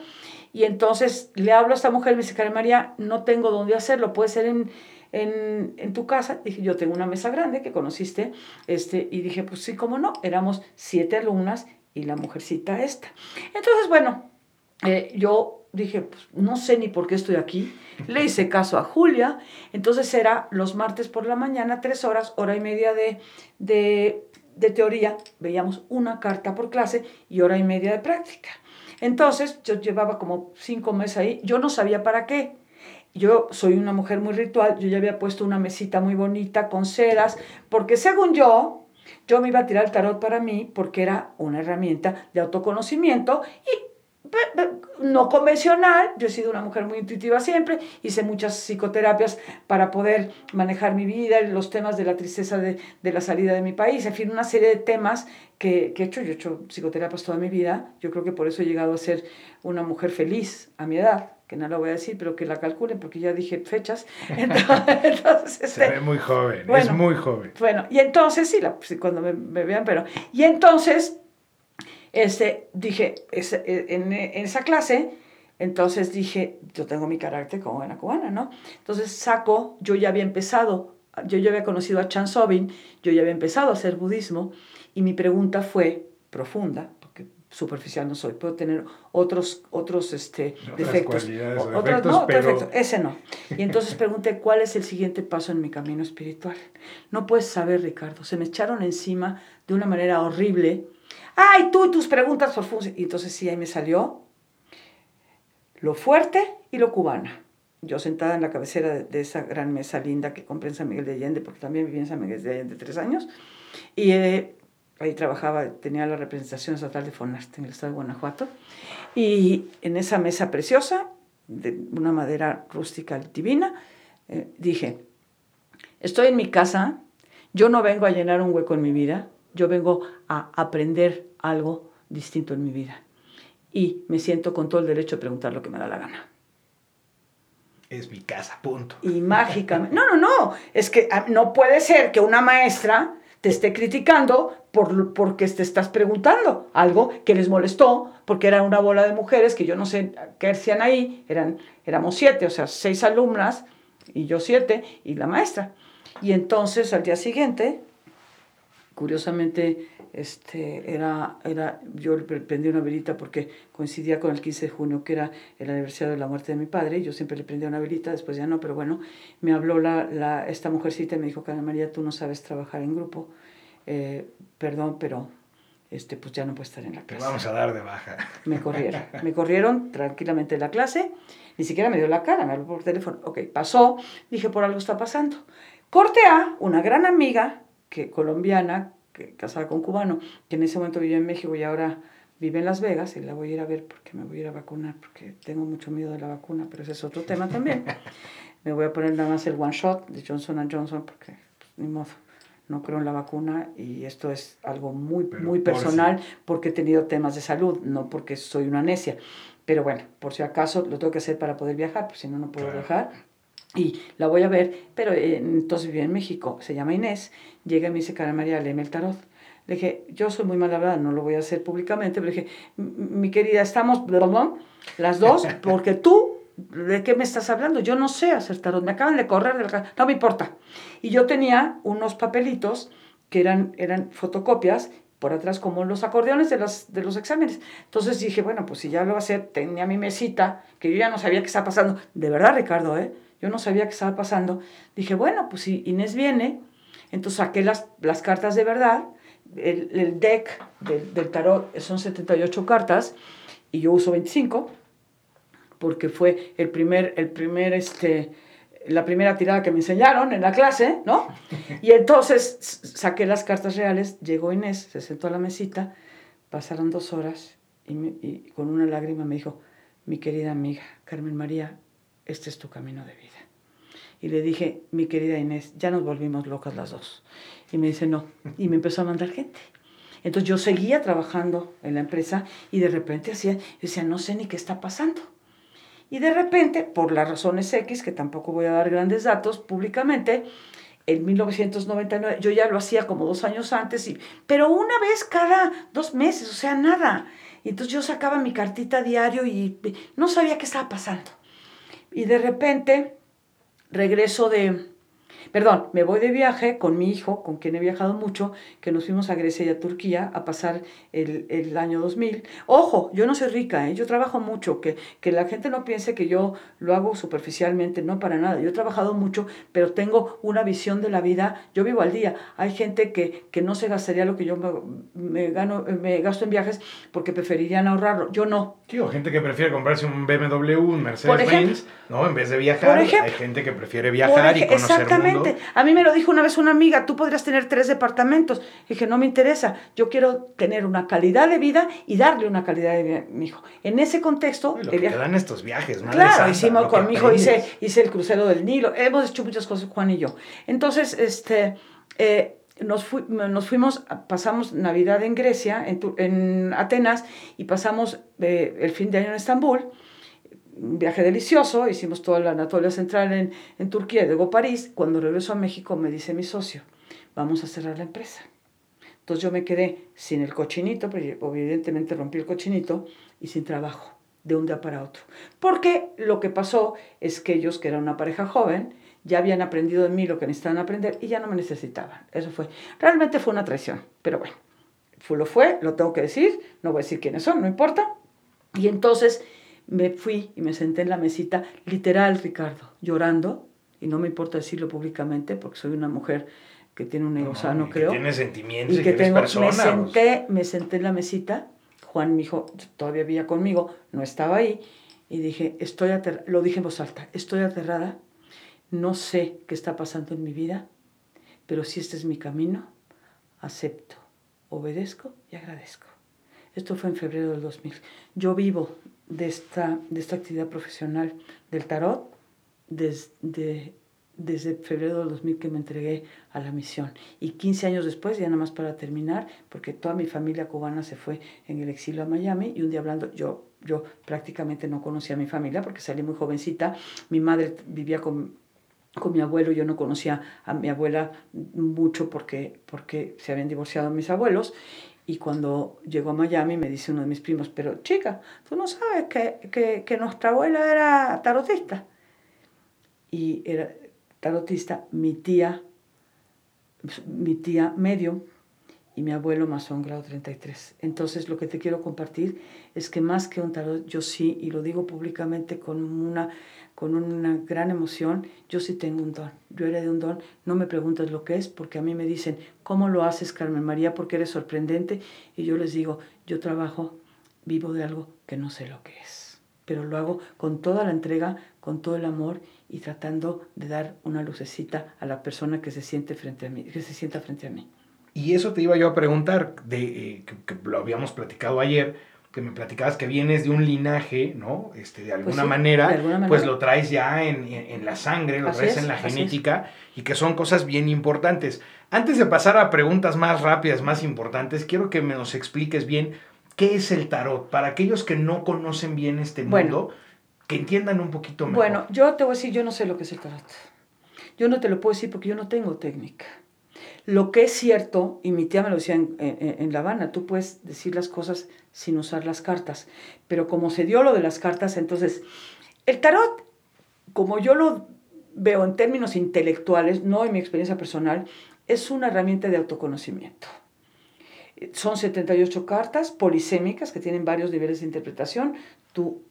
y entonces le hablo a esta mujer, me dice, Karen María, no tengo dónde hacerlo, puede ser en en, en, tu casa. Dije, yo tengo una mesa grande que conociste, este, y dije, pues sí, cómo no, éramos siete alumnas y la mujercita esta. Entonces, bueno, eh, yo dije, pues no sé ni por qué estoy aquí. Le hice caso a Julia. Entonces era los martes por la mañana, tres horas, hora y media de, de, de teoría. Veíamos una carta por clase y hora y media de práctica. Entonces yo llevaba como cinco meses ahí. Yo no sabía para qué. Yo soy una mujer muy ritual, yo ya había puesto una mesita muy bonita con ceras, porque según yo, yo me iba a tirar el tarot para mí porque era una herramienta de autoconocimiento y no convencional, yo he sido una mujer muy intuitiva siempre, hice muchas psicoterapias para poder manejar mi vida, los temas de la tristeza de, de la salida de mi país, en fin, una serie de temas que, que, he hecho, yo he hecho psicoterapias toda mi vida, yo creo que por eso he llegado a ser una mujer feliz a mi edad, que no lo voy a decir, pero que la calculen porque ya dije fechas. Entonces, Se este, ve muy joven, es muy joven. Bueno, y entonces, sí, la, cuando me, me, vean, pero... Y entonces, este, dije, e, en, en, esa clase, entonces dije, yo tengo mi carácter como buena cubana, ¿no? Entonces saco, yo ya había empezado, yo ya había conocido a Chan Sobin, yo ya había empezado a hacer budismo, y mi pregunta fue profunda, superficial no soy, puedo tener otros, otros este, defectos. Otros, no, pero... ese no. Y entonces pregunté, ¿cuál es el siguiente paso en mi camino espiritual? No puedes saber, Ricardo, se me echaron encima de una manera horrible. ¡Ay, tú y tus preguntas profundas! Y entonces sí, ahí me salió lo fuerte y lo cubana. Yo sentada en la cabecera de, esa gran mesa linda que compré en San Miguel de Allende, porque también viví en San Miguel de Allende tres años, y eh, ahí trabajaba, tenía la representación estatal de Fonarte en el estado de Guanajuato, y en esa mesa preciosa, de una madera rústica divina, eh, dije, estoy en mi casa, yo no vengo a llenar un hueco en mi vida, yo vengo a aprender algo distinto en mi vida. Y me siento con todo el derecho de preguntar lo que me da la gana. Es mi casa, punto. Y mágicamente. No, no, no. Es que ah, no puede ser que una maestra te esté criticando por, porque te estás preguntando algo que les molestó, porque era una bola de mujeres que yo no sé qué hacían ahí, eran, éramos siete, o sea, seis alumnas y yo siete y la maestra. Y entonces al día siguiente, curiosamente, este, era, era, yo le prendí una velita porque coincidía con el 15 de junio, que era el aniversario de la muerte de mi padre, yo siempre le prendía una velita, después ya no, pero bueno, me habló la, la, esta mujercita y me dijo, Carmen María, tú no sabes trabajar en grupo, eh, perdón, pero este, pues ya no puedo estar en la clase. Te vamos a dar de baja. Me corrieron, me corrieron tranquilamente de la clase, ni siquiera me dio la cara, me habló por teléfono, ok, pasó, dije, por algo está pasando. Corte A, una gran amiga que, colombiana, casada con cubano, que en ese momento vivía en México y ahora vive en Las Vegas, y la voy a ir a ver porque me voy a ir a vacunar, porque tengo mucho miedo de la vacuna, pero ese es otro tema también. me voy a poner nada más el one shot de Johnson Johnson, porque ni modo. No creo en la vacuna y esto es algo muy, muy personal porque he tenido temas de salud, no porque soy una necia. Pero bueno, por si acaso lo tengo que hacer para poder viajar, pues si no, no puedo viajar. Y la voy a ver, pero eh, entonces vive en México, se llama Inés, llega y me dice, Cara María, léeme el tarot. Le dije, yo soy muy mal hablada, no lo voy a hacer públicamente, pero le dije, mi querida, estamos las dos, porque tú, ¿de qué me estás hablando? Yo no sé hacer tarot, me acaban de correr de la no me importa. Y yo tenía unos papelitos que eran, eran fotocopias por atrás como los acordeones de los, de los exámenes. Entonces dije, bueno, pues si ya lo va a hacer, tenía mi mesita, que yo ya no sabía qué estaba pasando. De verdad, Ricardo, ¿eh? Yo no sabía qué estaba pasando. Dije, bueno, pues si Inés viene, entonces saqué las, las cartas de verdad, el, el deck del, del, tarot son 78 cartas y yo uso 25 porque fue el primer, el primer, este, la primera tirada que me enseñaron en la clase, ¿no? Y entonces saqué las cartas reales, llegó Inés, se sentó a la mesita, pasaron dos horas y, y con una lágrima me dijo, mi querida amiga Carmen María, este es tu camino de vida. Y le dije, mi querida Inés, ya nos volvimos locas las dos. Y me dice, no. Y me empezó a mandar gente. Entonces yo seguía trabajando en la empresa y de repente hacía, decía, no sé ni qué está pasando. Y de repente, por las razones X, que tampoco voy a dar grandes datos públicamente, en 1999, yo ya lo hacía como dos años antes, y, pero una vez cada dos meses, o sea, nada. Y entonces yo sacaba mi cartita diario y no sabía qué estaba pasando. Y de repente regreso de, Perdón, me voy de viaje con mi hijo, con quien he viajado mucho, que nos fuimos a Grecia y a Turquía a pasar el, el año 2000. Ojo, yo no soy rica, ¿eh? yo trabajo mucho, que, que la gente no piense que yo lo hago superficialmente, no para nada. Yo he trabajado mucho, pero tengo una visión de la vida, yo vivo al día. Hay gente que, que no se gastaría lo que yo me, me, gano, me gasto en viajes porque preferirían ahorrarlo. Yo no. Sí, o gente que prefiere comprarse un BMW, un Mercedes-Benz, ¿no? En vez de viajar, hay gente que prefiere viajar y conocer a mí me lo dijo una vez una amiga, tú podrías tener tres departamentos. Y dije, no me interesa, yo quiero tener una calidad de vida y darle una calidad de vida a mi hijo. En ese contexto... Lo que te dan estos viajes, madre Claro, hicimos con mi hijo, hice, hice el crucero del Nilo, hemos hecho muchas cosas, Juan y yo. Entonces, este... Eh, nos, nos, fuimos, pasamos Navidad en Grecia, en, en Atenas, y pasamos eh, el fin de año en Estambul un viaje delicioso, hicimos toda la Anatolia Central en, en Turquía, luego París. Cuando regreso a México me dice mi socio, vamos a cerrar la empresa. Entonces yo me quedé sin el cochinito, pero evidentemente rompí el cochinito y sin trabajo de un día para otro. Porque lo que pasó es que ellos, que eran una pareja joven, ya habían aprendido de mí lo que necesitaban aprender y ya no me necesitaban. Eso fue. Realmente fue una traición, pero bueno, fue lo fue, lo tengo que decir, no voy a decir quiénes son, no importa. Y entonces me fui y me senté en la mesita, literal, Ricardo, llorando, y no me importa decirlo públicamente porque soy una mujer que tiene un ego sano, creo. Que tiene sentimientos y, que, tengo, persona, me senté, me senté en la mesita, Juan, mi hijo, todavía vivía conmigo, no estaba ahí, y dije, estoy aterrada, lo dije en voz alta, estoy aterrada, no sé qué está pasando en mi vida, pero si este es mi camino, acepto, obedezco y agradezco. Esto fue en febrero del 2000. Yo vivo de esta, de esta actividad profesional del tarot desde, desde febrero del 2000 que me entregué a la misión. Y 15 años después, ya nada más para terminar, porque toda mi familia cubana se fue en el exilio a Miami y un día hablando, yo, yo prácticamente no conocía a mi familia porque salí muy jovencita. Mi madre vivía con, con mi abuelo, yo no conocía a mi abuela mucho porque, porque se habían divorciado mis abuelos y cuando llegó a Miami me dice uno de mis primos, pero chica, tú no sabes que, que, que nuestra abuela era tarotista. Y era tarotista mi tía, mi tía medio y mi abuelo masón grado 33. Entonces lo que te quiero compartir es que más que un tarot, yo sí, y lo digo públicamente con una con una gran emoción, yo sí tengo un don, yo de un don, no me preguntas lo que es, porque a mí me dicen, ¿cómo lo haces, Carmen María? Porque eres sorprendente, y yo les digo, yo trabajo, vivo de algo que no sé lo que es, pero lo hago con toda la entrega, con todo el amor y tratando de dar una lucecita a la persona que se siente frente a mí, que se sienta frente a mí. Y eso te iba yo a preguntar, de, eh, que lo habíamos platicado ayer, que me platicabas que vienes de un linaje, ¿no? Este, de alguna, manera, pues lo traes ya en, la sangre, lo traes en la genética y que son cosas bien importantes. Antes de pasar a preguntas más rápidas, más importantes, quiero que me nos expliques bien qué es el tarot para aquellos que no conocen bien este mundo, que entiendan un poquito mejor. Bueno, yo te voy a decir, yo no sé lo que es el tarot. Yo no te lo puedo decir porque yo no tengo técnica. Lo que es cierto, y mi tía me lo decía en, La Habana, tú puedes decir las cosas sin usar las cartas, pero como se dio lo de las cartas, entonces, el tarot, como yo lo veo en términos intelectuales, no en mi experiencia personal, es una herramienta de autoconocimiento. Son 78 cartas polisémicas que tienen varios niveles de interpretación. Tú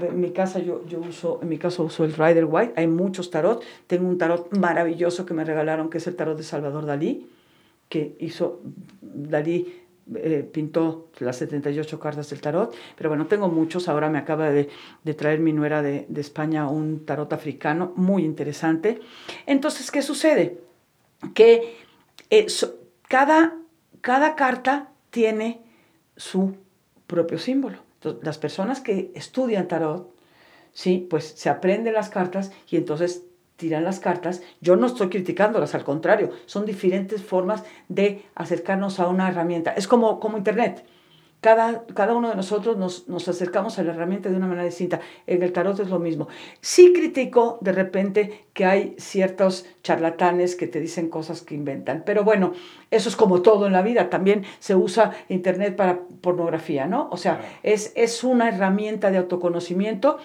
en mi casa yo, yo uso, en mi caso uso el Rider White, hay muchos tarot, tengo un tarot maravilloso que me regalaron, que es el tarot de Salvador Dalí, que hizo, Dalí eh, pintó las 78 cartas del tarot, pero bueno, tengo muchos, ahora me acaba de, traer mi nuera de, de, España un tarot africano muy interesante. Entonces, ¿qué sucede? Que eh, cada, cada carta tiene su propio símbolo las personas que estudian tarot, sí, pues se aprenden las cartas y entonces tiran las cartas. Yo no estoy criticándolas, al contrario, son diferentes formas de acercarnos a una herramienta. Es como, como Internet. Cada, cada uno de nosotros nos, nos, acercamos a la herramienta de una manera distinta. En el tarot es lo mismo. Sí critico de repente que hay ciertos charlatanes que te dicen cosas que inventan, pero bueno, eso es como todo en la vida. También se usa Internet para pornografía, ¿no? O sea, es, es una herramienta de autoconocimiento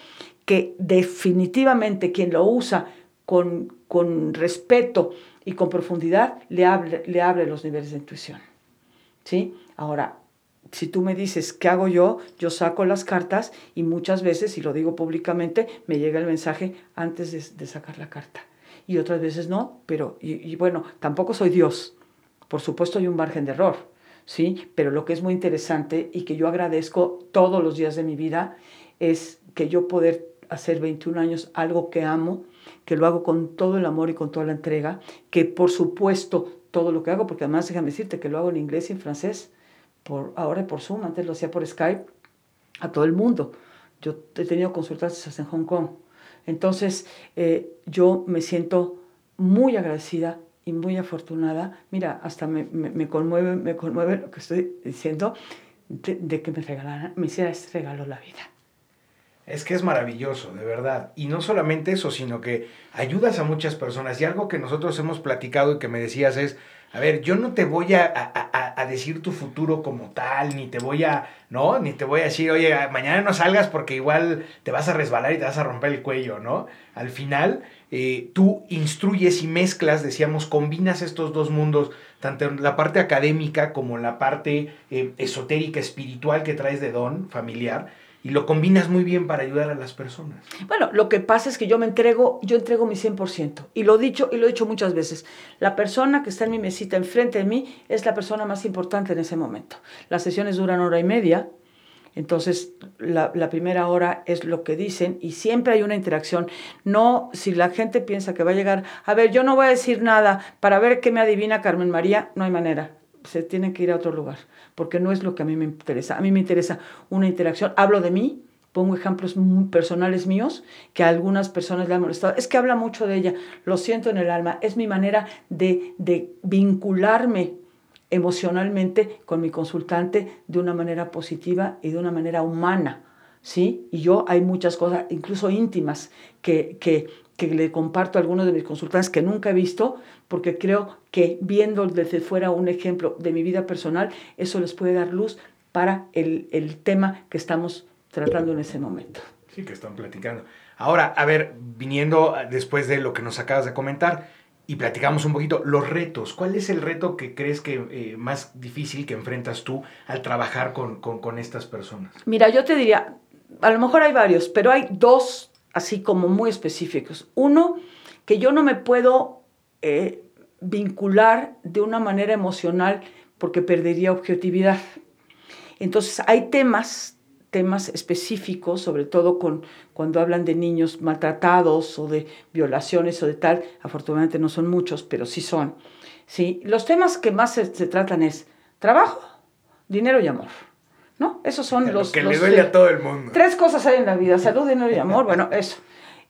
que definitivamente quien lo usa con, con respeto y con profundidad le abre, le abre los niveles de intuición. ¿Sí? Ahora, si tú me dices, ¿qué hago yo? Yo saco las cartas y muchas veces, y lo digo públicamente, me llega el mensaje antes de, sacar la carta. Y otras veces no, pero, y, bueno, tampoco soy Dios. Por supuesto hay un margen de error, ¿sí? Pero lo que es muy interesante y que yo agradezco todos los días de mi vida es que yo poder hacer 21 años algo que amo, que lo hago con todo el amor y con toda la entrega, que por supuesto todo lo que hago, porque además déjame decirte que lo hago en inglés y en francés, por, ahora por Zoom, antes lo hacía por Skype, a todo el mundo. Yo he tenido consultas en Hong Kong. Entonces, eh, yo me siento muy agradecida y muy afortunada. Mira, hasta me, me, conmueve, me conmueve lo que estoy diciendo de, que me regalaran, me hiciera este regalo la vida. Es que es maravilloso, de verdad. Y no solamente eso, sino que ayudas a muchas personas. Y algo que nosotros hemos platicado y que me decías es, a ver, yo no te voy a, a, decir tu futuro como tal, ni te voy a, ¿no? Ni te voy a decir, oye, mañana no salgas porque igual te vas a resbalar y te vas a romper el cuello, ¿no? Al final, eh, tú instruyes y mezclas, decíamos, combinas estos dos mundos, tanto la parte académica como la parte eh, esotérica, espiritual que traes de don familiar y lo combinas muy bien para ayudar a las personas. Bueno, lo que pasa es que yo me entrego, yo entrego mi 100%. Y lo he dicho, y lo he dicho muchas veces. La persona que está en mi mesita enfrente de mí es la persona más importante en ese momento. Las sesiones duran hora y media. Entonces, la, la, primera hora es lo que dicen y siempre hay una interacción. No, si la gente piensa que va a llegar, a ver, yo no voy a decir nada para ver qué me adivina Carmen María, no hay manera se tiene que ir a otro lugar, porque no es lo que a mí me interesa. A mí me interesa una interacción. Hablo de mí, pongo ejemplos personales míos que a algunas personas le han molestado. Es que habla mucho de ella, lo siento en el alma, es mi manera de, de vincularme emocionalmente con mi consultante de una manera positiva y de una manera humana. ¿Sí? Y yo hay muchas cosas, incluso íntimas, que, que, que le comparto a algunos de mis consultantes que nunca he visto, porque creo que viendo desde fuera un ejemplo de mi vida personal, eso les puede dar luz para el, el tema que estamos tratando en ese momento. Sí, que están platicando. Ahora, a ver, viniendo después de lo que nos acabas de comentar, y platicamos un poquito los retos. ¿Cuál es el reto que crees que eh, más difícil que enfrentas tú al trabajar con, con, con, estas personas? Mira, yo te diría, a lo mejor hay varios, pero hay dos así como muy específicos. Uno, que yo no me puedo eh, vincular de una manera emocional porque perdería objetividad. Entonces hay temas, temas específicos, sobre todo con, cuando hablan de niños maltratados o de violaciones o de tal, afortunadamente no son muchos, pero sí son. ¿sí? Los temas que más se, se tratan es trabajo, dinero y amor. ¿No? Esos son los... que le duele a todo el mundo. Tres cosas hay en la vida, salud, dinero y amor, bueno, eso.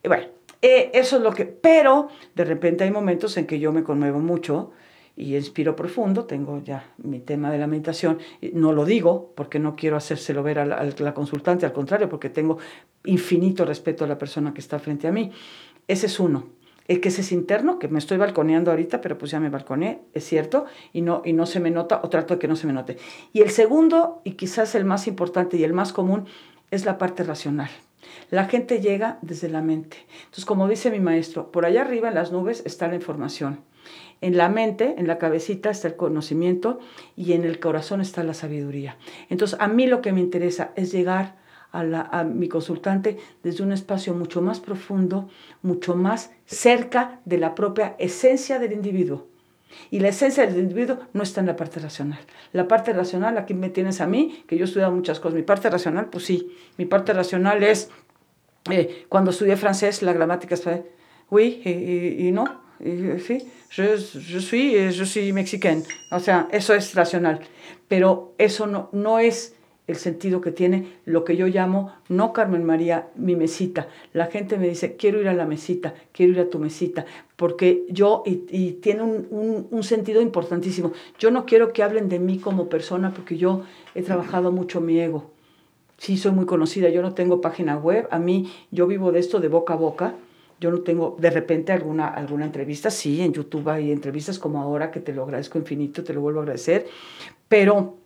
Y bueno, eh, eso es lo que... Pero de repente hay momentos en que yo me conmuevo mucho y inspiro profundo, tengo ya mi tema de la meditación, no lo digo porque no quiero hacérselo ver a la, consultante, al contrario, porque tengo infinito respeto a la persona que está frente a mí. Ese es uno. El que ese es interno, que me estoy balconeando ahorita, pero pues ya me balconeé, es cierto, y no, y no se me nota, o trato de que no se me note. Y el segundo, y quizás el más importante y el más común, es la parte racional. La gente llega desde la mente. Entonces, como dice mi maestro, por allá arriba en las nubes está la información. En la mente, en la cabecita está el conocimiento y en el corazón está la sabiduría. Entonces, a mí lo que me interesa es llegar a, mi consultante desde un espacio mucho más profundo, mucho más cerca de la propia esencia del individuo. Y la esencia del individuo no está en la parte racional. La parte racional, aquí me tienes a mí, que yo he estudiado muchas cosas. Mi parte racional, pues sí, mi parte racional es, eh, cuando estudié francés, la gramática es, oui, y, y no, sí, je, je, suis, je suis mexicaine. O sea, eso es racional. Pero eso no, no es el sentido que tiene lo que yo llamo, no Carmen María, mi mesita. La gente me dice, quiero ir a la mesita, quiero ir a tu mesita, porque yo, y, tiene un, un, sentido importantísimo, yo no quiero que hablen de mí como persona, porque yo he trabajado mucho mi ego. Sí, soy muy conocida, yo no tengo página web, a mí, yo vivo de esto de boca a boca, yo no tengo de repente alguna, alguna entrevista, sí, en YouTube hay entrevistas como ahora, que te lo agradezco infinito, te lo vuelvo a agradecer, pero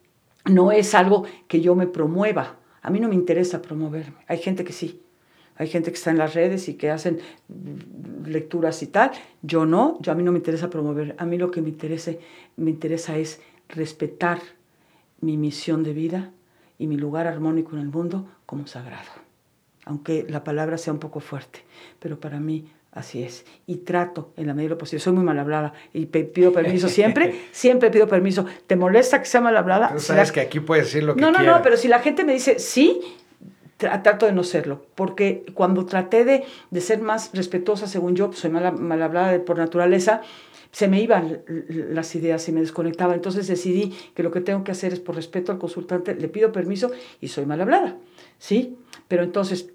no es algo que yo me promueva. A mí no me interesa promoverme. Hay gente que sí. Hay gente que está en las redes y que hacen lecturas y tal. Yo no, yo a mí no me interesa promover. A mí lo que me interesa, me interesa es respetar mi misión de vida y mi lugar armónico en el mundo como sagrado. Aunque la palabra sea un poco fuerte, pero para mí Así es. Y trato en la medida de lo posible. Soy muy mal hablada y pido permiso siempre. siempre pido permiso. ¿Te molesta que sea mal hablada? Tú sabes que aquí puedes decir lo que No, no, no, pero si la gente me dice sí, trato de no serlo. Porque cuando traté de, de ser más respetuosa, según yo, pues soy mal, mal hablada por naturaleza, se me iban las ideas y me desconectaba. Entonces decidí que lo que tengo que hacer es por respeto al consultante, le pido permiso y soy mal hablada. ¿Sí? Pero entonces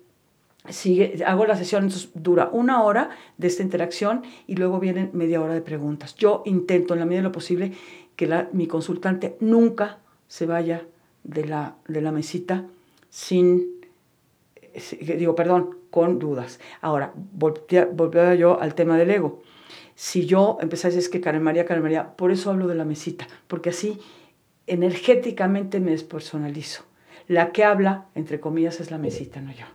sigue, hago la sesión, entonces dura una hora de esta interacción y luego vienen media hora de preguntas. Yo intento en la medida de lo posible que mi consultante nunca se vaya de la, de la mesita sin, digo, perdón, con dudas. Ahora, volviendo yo al tema del ego. Si yo empecé a decir es que Karen María, Karen María, por eso hablo de la mesita, porque así energéticamente me despersonalizo. La que habla, entre comillas, es la mesita, no yo.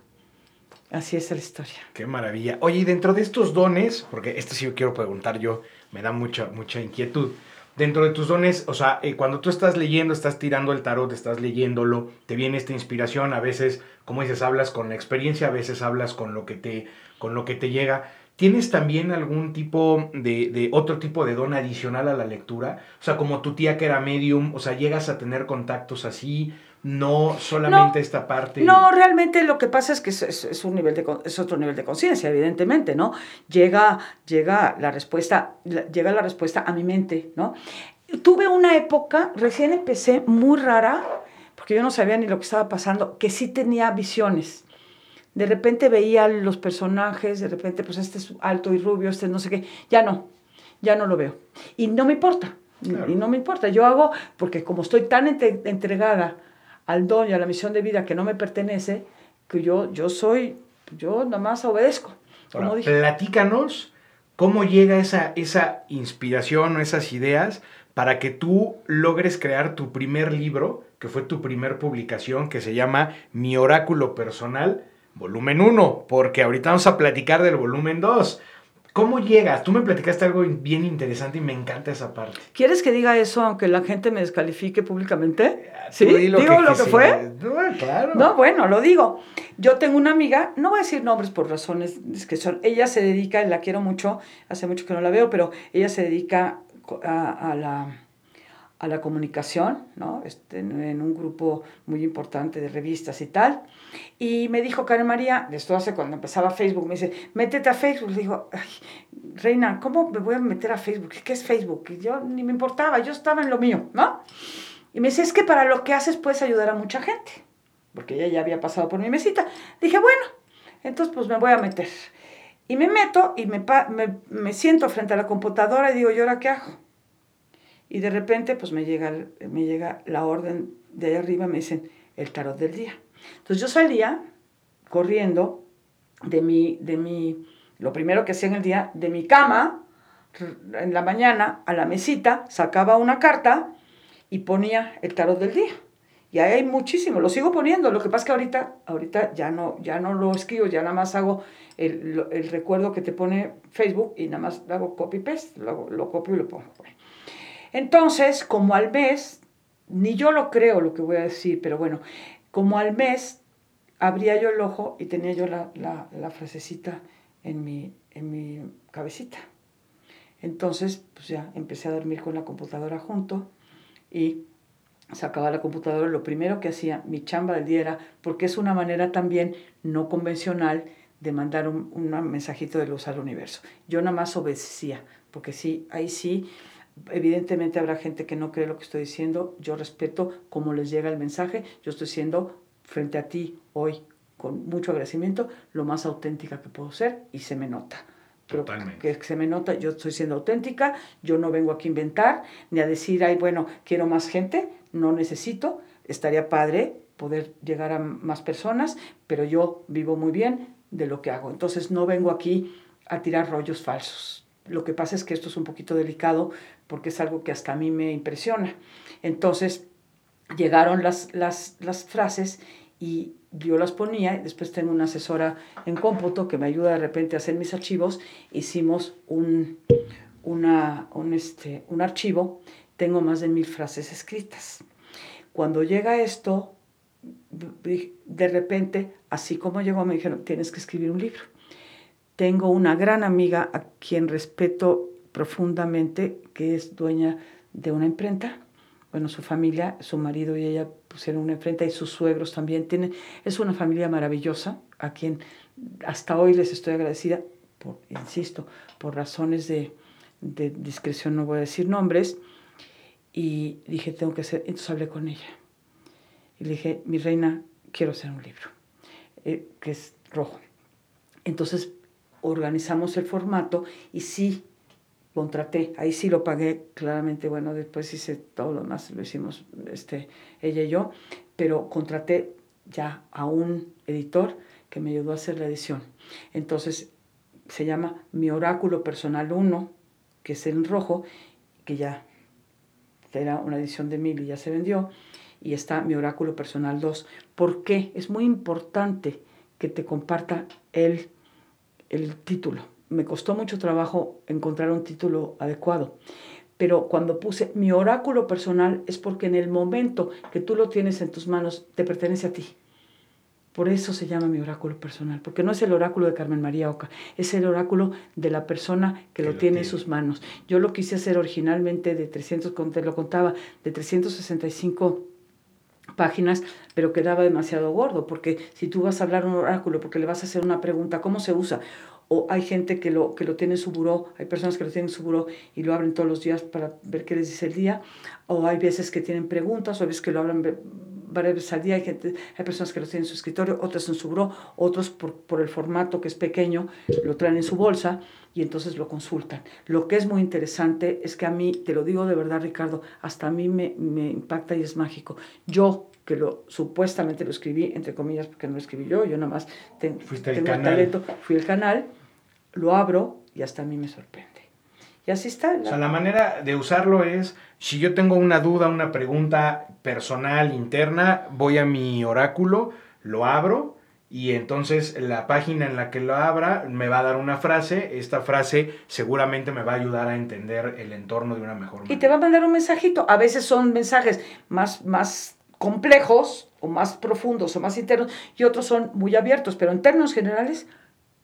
Así es la historia. Qué maravilla. Oye, y dentro de estos dones, porque esto sí yo quiero preguntar yo, me da mucha, mucha inquietud. Dentro de tus dones, o sea, eh, cuando tú estás leyendo, estás tirando el tarot, estás leyéndolo, te viene esta inspiración, a veces, como dices, hablas con la experiencia, a veces hablas con lo que te, con lo que te llega. ¿Tienes también algún tipo de, de, otro tipo de don adicional a la lectura? O sea, como tu tía que era medium, o sea, llegas a tener contactos así, no solamente esta parte. No, realmente lo que pasa es que es, un nivel de, es otro nivel de conciencia, evidentemente, ¿no? Llega, llega, la respuesta, llega la respuesta a mi mente, ¿no? Tuve una época, recién empecé, muy rara, porque yo no sabía ni lo que estaba pasando, que sí tenía visiones. De repente veía los personajes, de repente, pues este es alto y rubio, este no sé qué, ya no, ya no lo veo. Y no me importa, y no me importa. Yo hago, porque como estoy tan entregada al don y a la misión de vida que no me pertenece, que yo, yo soy, yo nada más obedezco. Como Platícanos cómo llega esa, esa inspiración o esas ideas para que tú logres crear tu primer libro, que fue tu primer publicación, que se llama Mi Oráculo Personal, volumen 1, porque ahorita vamos a platicar del volumen 2. ¿Cómo llegas? Tú me platicaste algo bien interesante y me encanta esa parte. ¿Quieres que diga eso aunque la gente me descalifique públicamente? ¿Sí? ¿Digo lo que fue? No, claro. No, bueno, lo digo. Yo tengo una amiga, no voy a decir nombres por razones que son, ella se dedica, la quiero mucho, hace mucho que no la veo, pero ella se dedica a la a la comunicación, ¿no? Este, en un grupo muy importante de revistas y tal. Y me dijo Karen María, esto hace cuando empezaba Facebook, me dice, métete a Facebook. Le digo, Reina, ¿cómo me voy a meter a Facebook? ¿Qué es Facebook? Y yo ni me importaba, yo estaba en lo mío, ¿no? Y me dice, es que para lo que haces puedes ayudar a mucha gente, porque ella ya había pasado por mi mesita. Dije, bueno, entonces pues me voy a meter. Y me meto y me, me, siento frente a la computadora y digo, ¿y ahora qué hago? Y de repente pues me llega, me llega la orden de ahí arriba, me dicen, el tarot del día. Entonces yo salía corriendo de mi, de mi, lo primero que hacía en el día, de mi cama, en la mañana, a la mesita, sacaba una carta y ponía el tarot del día. Y ahí hay muchísimo, lo sigo poniendo. Lo que pasa es que ahorita, ahorita ya, no, ya no lo escribo, ya nada más hago el, el recuerdo que te pone Facebook y nada más hago copy-paste, lo, lo copio y lo pongo. Entonces, como al mes, ni yo lo creo lo que voy a decir, pero bueno, como al mes abría yo el ojo y tenía yo la, la, frasecita en mi, en mi cabecita. Entonces, pues ya empecé a dormir con la computadora junto y sacaba la computadora. Lo primero que hacía, mi chamba del día era, porque es una manera también no convencional de mandar un, un mensajito de luz al universo. Yo nada más obedecía, porque sí, ahí sí, evidentemente habrá gente que no cree lo que estoy diciendo. Yo respeto cómo les llega el mensaje. Yo estoy siendo frente a ti hoy con mucho agradecimiento, lo más auténtica que puedo ser y se me nota. Totalmente. Que se me nota, yo estoy siendo auténtica, yo no vengo aquí a inventar, ni a decir, ay, bueno, quiero más gente, no necesito, estaría padre poder llegar a más personas, pero yo vivo muy bien de lo que hago. Entonces no vengo aquí a tirar rollos falsos. Lo que pasa es que esto es un poquito delicado porque es algo que hasta a mí me impresiona. Entonces, llegaron las, las, las frases y yo las ponía, después tengo una asesora en cómputo que me ayuda de repente a hacer mis archivos, hicimos un, un, este, un archivo, tengo más de mil frases escritas. Cuando llega esto, de repente, así como llegó, me dijeron, tienes que escribir un libro. Tengo una gran amiga a quien respeto profundamente, que es dueña de una imprenta, bueno, su familia, su marido y ella pusieron una enfrenta y sus suegros también tienen, es una familia maravillosa a quien hasta hoy les estoy agradecida, por, insisto, por razones de, de discreción no voy a decir nombres, y dije, tengo que hacer, entonces hablé con ella. Y le dije, mi reina, quiero hacer un libro, eh, que es rojo. Entonces organizamos el formato y sí, contraté, ahí sí lo pagué claramente, bueno, después hice todo lo demás, lo hicimos este, ella y yo, pero contraté ya a un editor que me ayudó a hacer la edición. Entonces se llama Mi Oráculo Personal 1, que es en rojo, que ya era una edición de mil y ya se vendió, y está Mi Oráculo Personal 2. ¿Por qué? Es muy importante que te comparta el, el título me costó mucho trabajo encontrar un título adecuado. Pero cuando puse mi oráculo personal es porque en el momento que tú lo tienes en tus manos te pertenece a ti. Por eso se llama mi oráculo personal, porque no es el oráculo de Carmen María Oca, es el oráculo de la persona que, lo, tiene en sus manos. Yo lo quise hacer originalmente de 300, te lo contaba, de 365 páginas, pero quedaba demasiado gordo, porque si tú vas a hablar un oráculo, porque le vas a hacer una pregunta, ¿cómo se usa? o hay gente que lo, que lo tiene en su buró, hay personas que lo tienen en su buró y lo abren todos los días para ver qué les dice el día, o hay veces que tienen preguntas, o hay veces que lo abren varias veces al día, hay, gente, hay personas que lo tienen en su escritorio, otras en su buró, otros por, por el formato que es pequeño, lo traen en su bolsa y entonces lo consultan. Lo que es muy interesante es que a mí, te lo digo de verdad Ricardo, hasta a mí me, me impacta y es mágico. Yo que lo supuestamente lo escribí, entre comillas, porque no lo escribí yo, yo nada más tengo el talento, fui el canal, lo abro y hasta a mí me sorprende. Y así está. O sea, la manera de usarlo es, si yo tengo una duda, una pregunta personal, interna, voy a mi oráculo, lo abro y entonces la página en la que lo abra me va a dar una frase. Esta frase seguramente me va a ayudar a entender el entorno de una mejor manera. Y te va a mandar un mensajito. A veces son mensajes más, más complejos o más profundos o más internos y otros son muy abiertos, pero en términos generales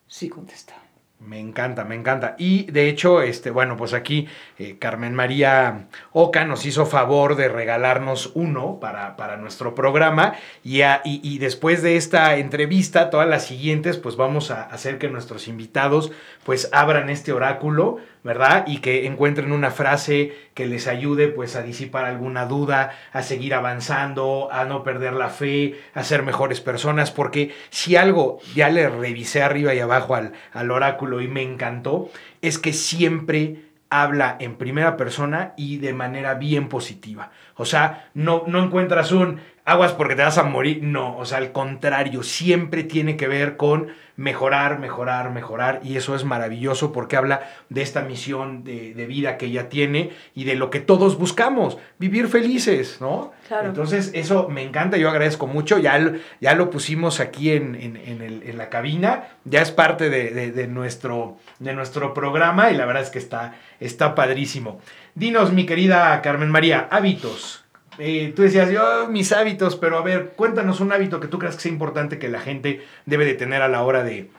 sí contesta. Me encanta, me encanta. Y de hecho, este, bueno, pues aquí eh, Carmen María Oca nos hizo favor de regalarnos uno para, para nuestro programa. Y, y, después de esta entrevista, todas las siguientes, pues vamos a hacer que nuestros invitados pues abran este oráculo ¿verdad? Y que encuentren una frase que les ayude pues a disipar alguna duda, a seguir avanzando, a no perder la fe, a ser mejores personas, porque si algo ya le revisé arriba y abajo al, al oráculo y me encantó, es que siempre habla en primera persona y de manera bien positiva. O sea, no, no encuentras un aguas porque te vas a morir. No, o sea, al contrario, siempre tiene que ver con mejorar, mejorar, mejorar. Y eso es maravilloso porque habla de esta misión de, vida que ella tiene y de lo que todos buscamos, vivir felices, ¿no? Claro. Entonces, eso me encanta, yo agradezco mucho. Ya, lo, ya lo pusimos aquí en, en, la cabina, ya es parte de, nuestro, de nuestro programa y la verdad es que está, está padrísimo. Dinos, mi querida Carmen María, hábitos. Eh, tú decías, yo mis hábitos, pero a ver, cuéntanos un hábito que tú creas que sea importante que la gente debe de tener a la hora de,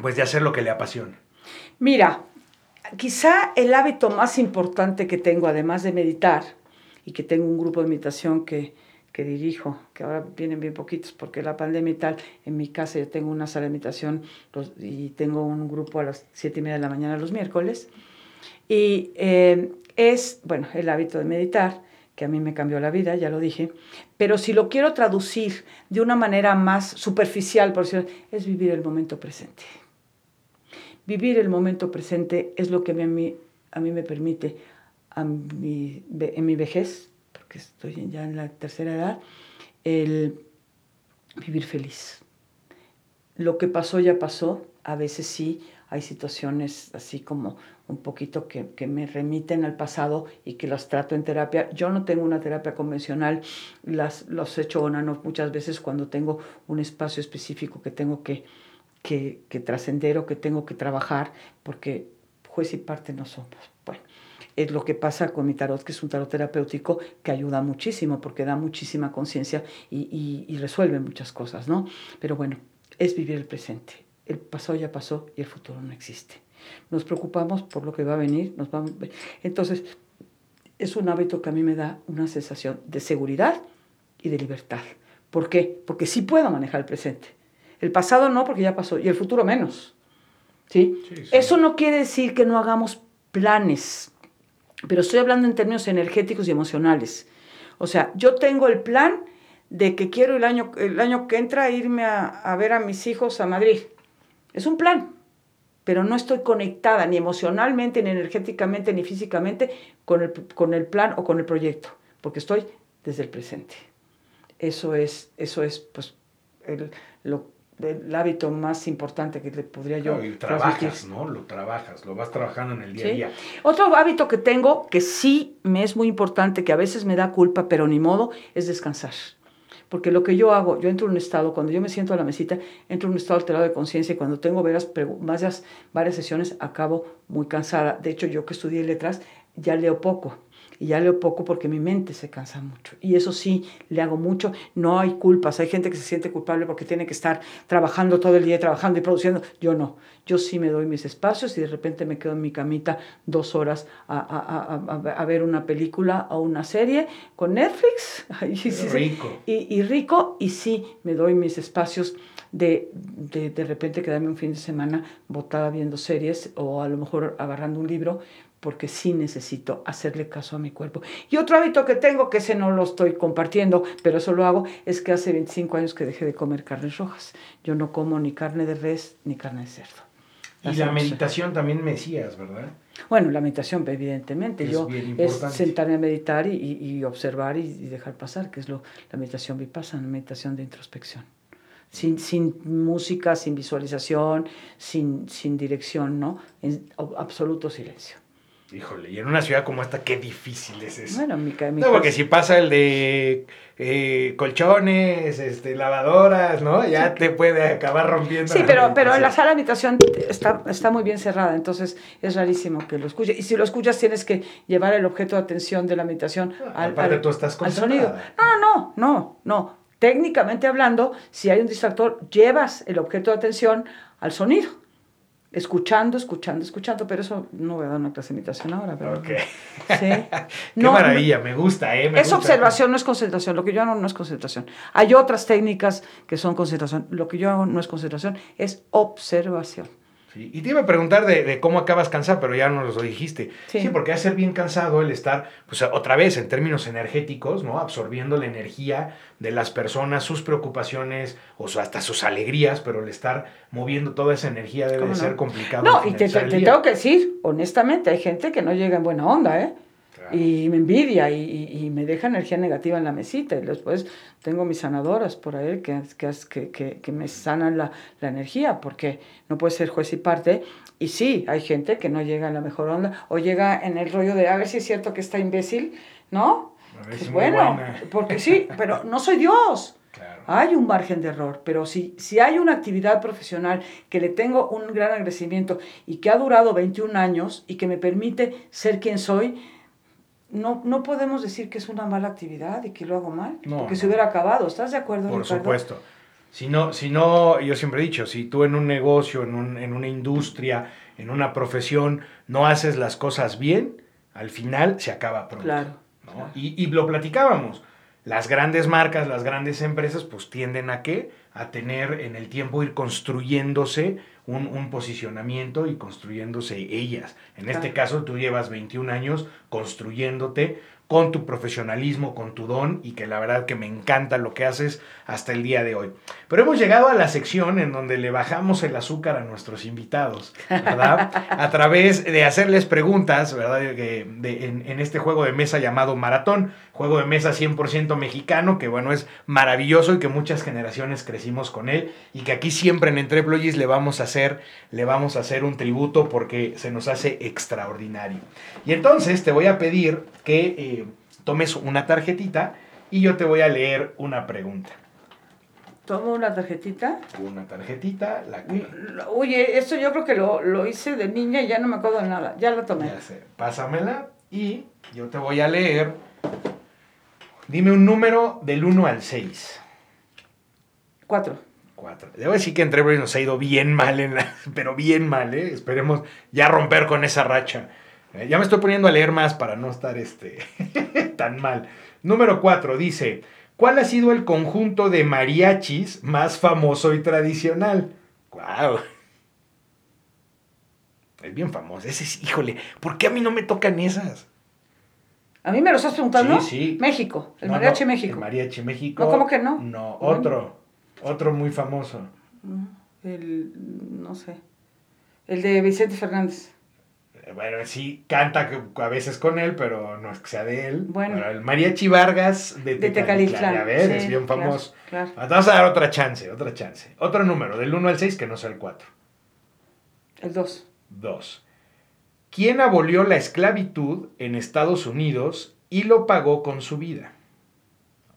pues, de hacer lo que le apasiona. Mira, quizá el hábito más importante que tengo, además de meditar, y que tengo un grupo de meditación que, que dirijo, que ahora vienen bien poquitos porque la pandemia y tal, en mi casa yo tengo una sala de meditación y tengo un grupo a las siete y media de la mañana los miércoles, y eh, es, bueno, el hábito de meditar, que a mí me cambió la vida, ya lo dije, pero si lo quiero traducir de una manera más superficial, por decirlo, es vivir el momento presente. Vivir el momento presente es lo que a mí, a mí me permite en mi vejez, porque estoy ya en la tercera edad, el vivir feliz. Lo que pasó ya pasó, a veces sí, hay situaciones así como un poquito que, que, me remiten al pasado y que las trato en terapia. Yo no tengo una terapia convencional, las, los hecho onanos muchas veces cuando tengo un espacio específico que tengo que, que, que trascender o que tengo que trabajar, porque juez y parte no somos. Bueno, es lo que pasa con mi tarot, que es un tarot terapéutico que ayuda muchísimo porque da muchísima conciencia y, y, y resuelve muchas cosas, ¿no? Pero bueno, es vivir el presente. El pasado ya pasó y el futuro no existe nos preocupamos por lo que va a venir, nos. Entonces, es un hábito que a mí me da una sensación de seguridad y de libertad. ¿Por qué? Porque sí puedo manejar el presente. El pasado no, porque ya pasó, y el futuro menos. ¿Sí? Eso no quiere decir que no hagamos planes, pero estoy hablando en términos energéticos y emocionales. O sea, yo tengo el plan de que quiero el año, el año que entra irme a, a ver a mis hijos a Madrid. Es un plan pero no estoy conectada ni emocionalmente, ni energéticamente, ni físicamente con el, con el plan o con el proyecto, porque estoy desde el presente. Eso es, eso es pues, el, el hábito más importante que le podría yo. y trabajas, ¿no? Lo trabajas, lo vas trabajando en el día a día. Otro hábito que tengo, que sí me es muy importante, que a veces me da culpa, pero ni modo, es descansar. Porque lo que yo hago, yo entro en un estado, cuando yo me siento a la mesita, entro en un estado alterado de conciencia y cuando tengo varias, varias, varias sesiones acabo muy cansada. De hecho, yo que estudié letras, ya leo poco y ya leo poco porque mi mente se cansa mucho. Y eso sí, le hago mucho. No hay culpas. Hay gente que se siente culpable porque tiene que estar trabajando todo el día, trabajando y produciendo. Yo no. Yo sí me doy mis espacios y de repente me quedo en mi camita dos horas a, a, a, a ver una película o una serie con Netflix. Y, rico. Y, y, rico. Y sí, me doy mis espacios de, de, de repente quedarme un fin de semana botada viendo series o a lo mejor agarrando un libro porque sí necesito hacerle caso a mi cuerpo. Y otro hábito que tengo, que ese no lo estoy compartiendo, pero eso lo hago, es que hace 25 años que dejé de comer carnes rojas. Yo no como ni carne de res ni carne de cerdo. Y la meditación también me decías, ¿verdad? Bueno, la meditación, evidentemente. Es Yo es sentarme a meditar y, y, observar y, dejar pasar, que es lo, la meditación vipassana, la meditación de introspección. Sin, sin música, sin visualización, sin, sin dirección, ¿no? En absoluto silencio. Híjole, y en una ciudad como esta, qué difícil es eso. Bueno, mi, mi No, porque si pasa el de eh, colchones, este, lavadoras, ¿no? Ya te puede acabar rompiendo. Sí, pero, pero la sala de habitación está, está muy bien cerrada, entonces es rarísimo que lo escuches. Y si lo escuchas, tienes que llevar el objeto de atención de la meditación ah, al, al, tú estás al sonido. No, no, no, no. Técnicamente hablando, si hay un distractor, llevas el objeto de atención al sonido escuchando, escuchando, escuchando, pero eso no voy a dar una clase de imitación ahora. Pero, ok. ¿sí? Qué maravilla, me gusta, ¿eh? es observación, no es concentración. Lo que yo hago no es concentración. Hay otras técnicas que son concentración. Lo que yo hago no es concentración, es observación. Sí, Y te iba a preguntar de, de cómo acabas cansado, pero ya nos lo dijiste. Sí. Sí. porque ser bien cansado el estar, pues otra vez, en términos energéticos, ¿no? Absorbiendo la energía de las personas, sus preocupaciones, o su- hasta sus alegrías, pero el estar moviendo toda esa energía debe ¿Cómo de no? ser complicado. No, y te, te- te tengo que decir, honestamente, hay gente que no llega en buena onda, ¿eh? Y me envidia y, y- me deja energía negativa en la mesita. Y después tengo mis sanadoras por ahí que, que, que, que- me sanan la, la energía, porque no puede ser juez y parte. Y sí, hay gente que no llega en la mejor onda o llega en el rollo de a ver si es cierto que está imbécil, ¿no? Pues bueno, buena. porque sí, pero no soy Dios. Claro. Hay un margen de error, pero si, si hay una actividad profesional que le tengo un gran agradecimiento y que ha durado 21 años y que me permite ser quien soy, no, no podemos decir que es una mala actividad y que lo hago mal, No, porque no. se hubiera acabado. ¿Estás de acuerdo, Por Ricardo? supuesto. Si no, si no, yo siempre he dicho, si tú en un negocio, en, un- en una industria, en una profesión, no haces las cosas bien, al final se acaba pronto. Claro. ¿no? claro. Y, y lo platicábamos. Las grandes marcas, las grandes empresas, pues tienden a qué? A tener en el tiempo ir construyéndose un, un posicionamiento y construyéndose ellas. En este caso, tú llevas 21 años construyéndote con tu profesionalismo, con tu don y que la verdad que me encanta lo que haces hasta el día de hoy. Pero hemos llegado a la sección en donde le bajamos el azúcar a nuestros invitados, ¿verdad? A través de hacerles preguntas, ¿verdad? De- de- en, en este juego de mesa llamado Maratón, juego de mesa 100% mexicano, que bueno, es maravilloso y que muchas generaciones crecimos con él y que aquí siempre en Entreplogis le vamos a hacer, le vamos a hacer un tributo porque se nos hace extraordinario. Y entonces te voy a pedir que eh, tomes una tarjetita y yo te voy a leer una pregunta. Tomo una tarjetita. Una tarjetita, la que... Oye, esto yo creo que lo, lo hice de niña y ya no me acuerdo de nada. Ya lo tomé. Ya sé, pásamela y yo te voy a leer. Dime un número del 1 al 6. Cuatro. 4. Debo decir que entre nos ha ido bien mal, en la- pero bien mal, ¿eh? Esperemos ya romper con esa racha. Eh, ya me estoy poniendo a leer más para no estar este, tan mal. Número 4 dice, ¿cuál ha sido el conjunto de mariachis más famoso y tradicional? ¡Guau! Es bien famoso. Ese es, híjole, ¿por qué a mí no me tocan esas? ¿A mí me lo estás preguntando? Sí, sí. México, el No, mariachi no, México. El mariachi México. No, ¿cómo que no? No, Bueno. otro. Otro muy famoso. El, no sé. El de Vicente Fernández. Eh, Bueno, sí, canta a veces con él, pero no es que sea de él. Bueno. Pero el Mariachi Vargas de De Tecalitlán. Ya ves, Sí, es bien claro, famoso. Claro. Ah, Te vamos a dar otra chance, otra chance. Otro número, del 1 al 6, que no sea el 4. El 2. 2. ¿Quién abolió la esclavitud en Estados Unidos y lo pagó con su vida?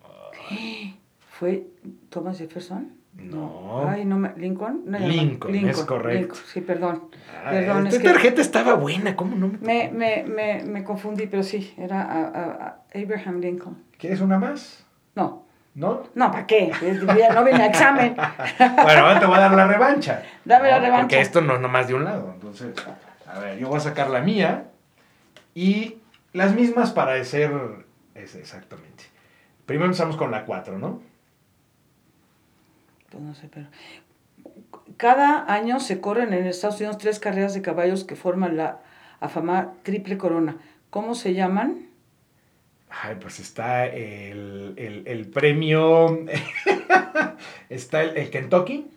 ¿Fue Thomas Jefferson? No. Ay, no me. ¿Lincoln? No, no. Lincoln, es correcto. Lincoln, Sí, perdón. Ah, Perdón, es que- tarjeta estaba buena, ¿cómo no me, Me, me, me, confundí, pero sí, era a- a- a Abraham Lincoln. ¿Quieres una más? No, ¿No? no, ¿para qué? No viene a examen. Bueno, ahora te voy a dar la revancha. Dame la revancha. Porque esto no es nomás de un lado. Entonces, a ver, yo voy a sacar la mía y las mismas para hacer ese, exactamente. Primero empezamos con la 4, ¿no? Pues no sé, pero. Cada año se corren en Estados Unidos tres carreras de caballos que forman la afamada Triple Corona. ¿Cómo se llaman? Ay, pues está el, el- el premio. está el, el Kentucky,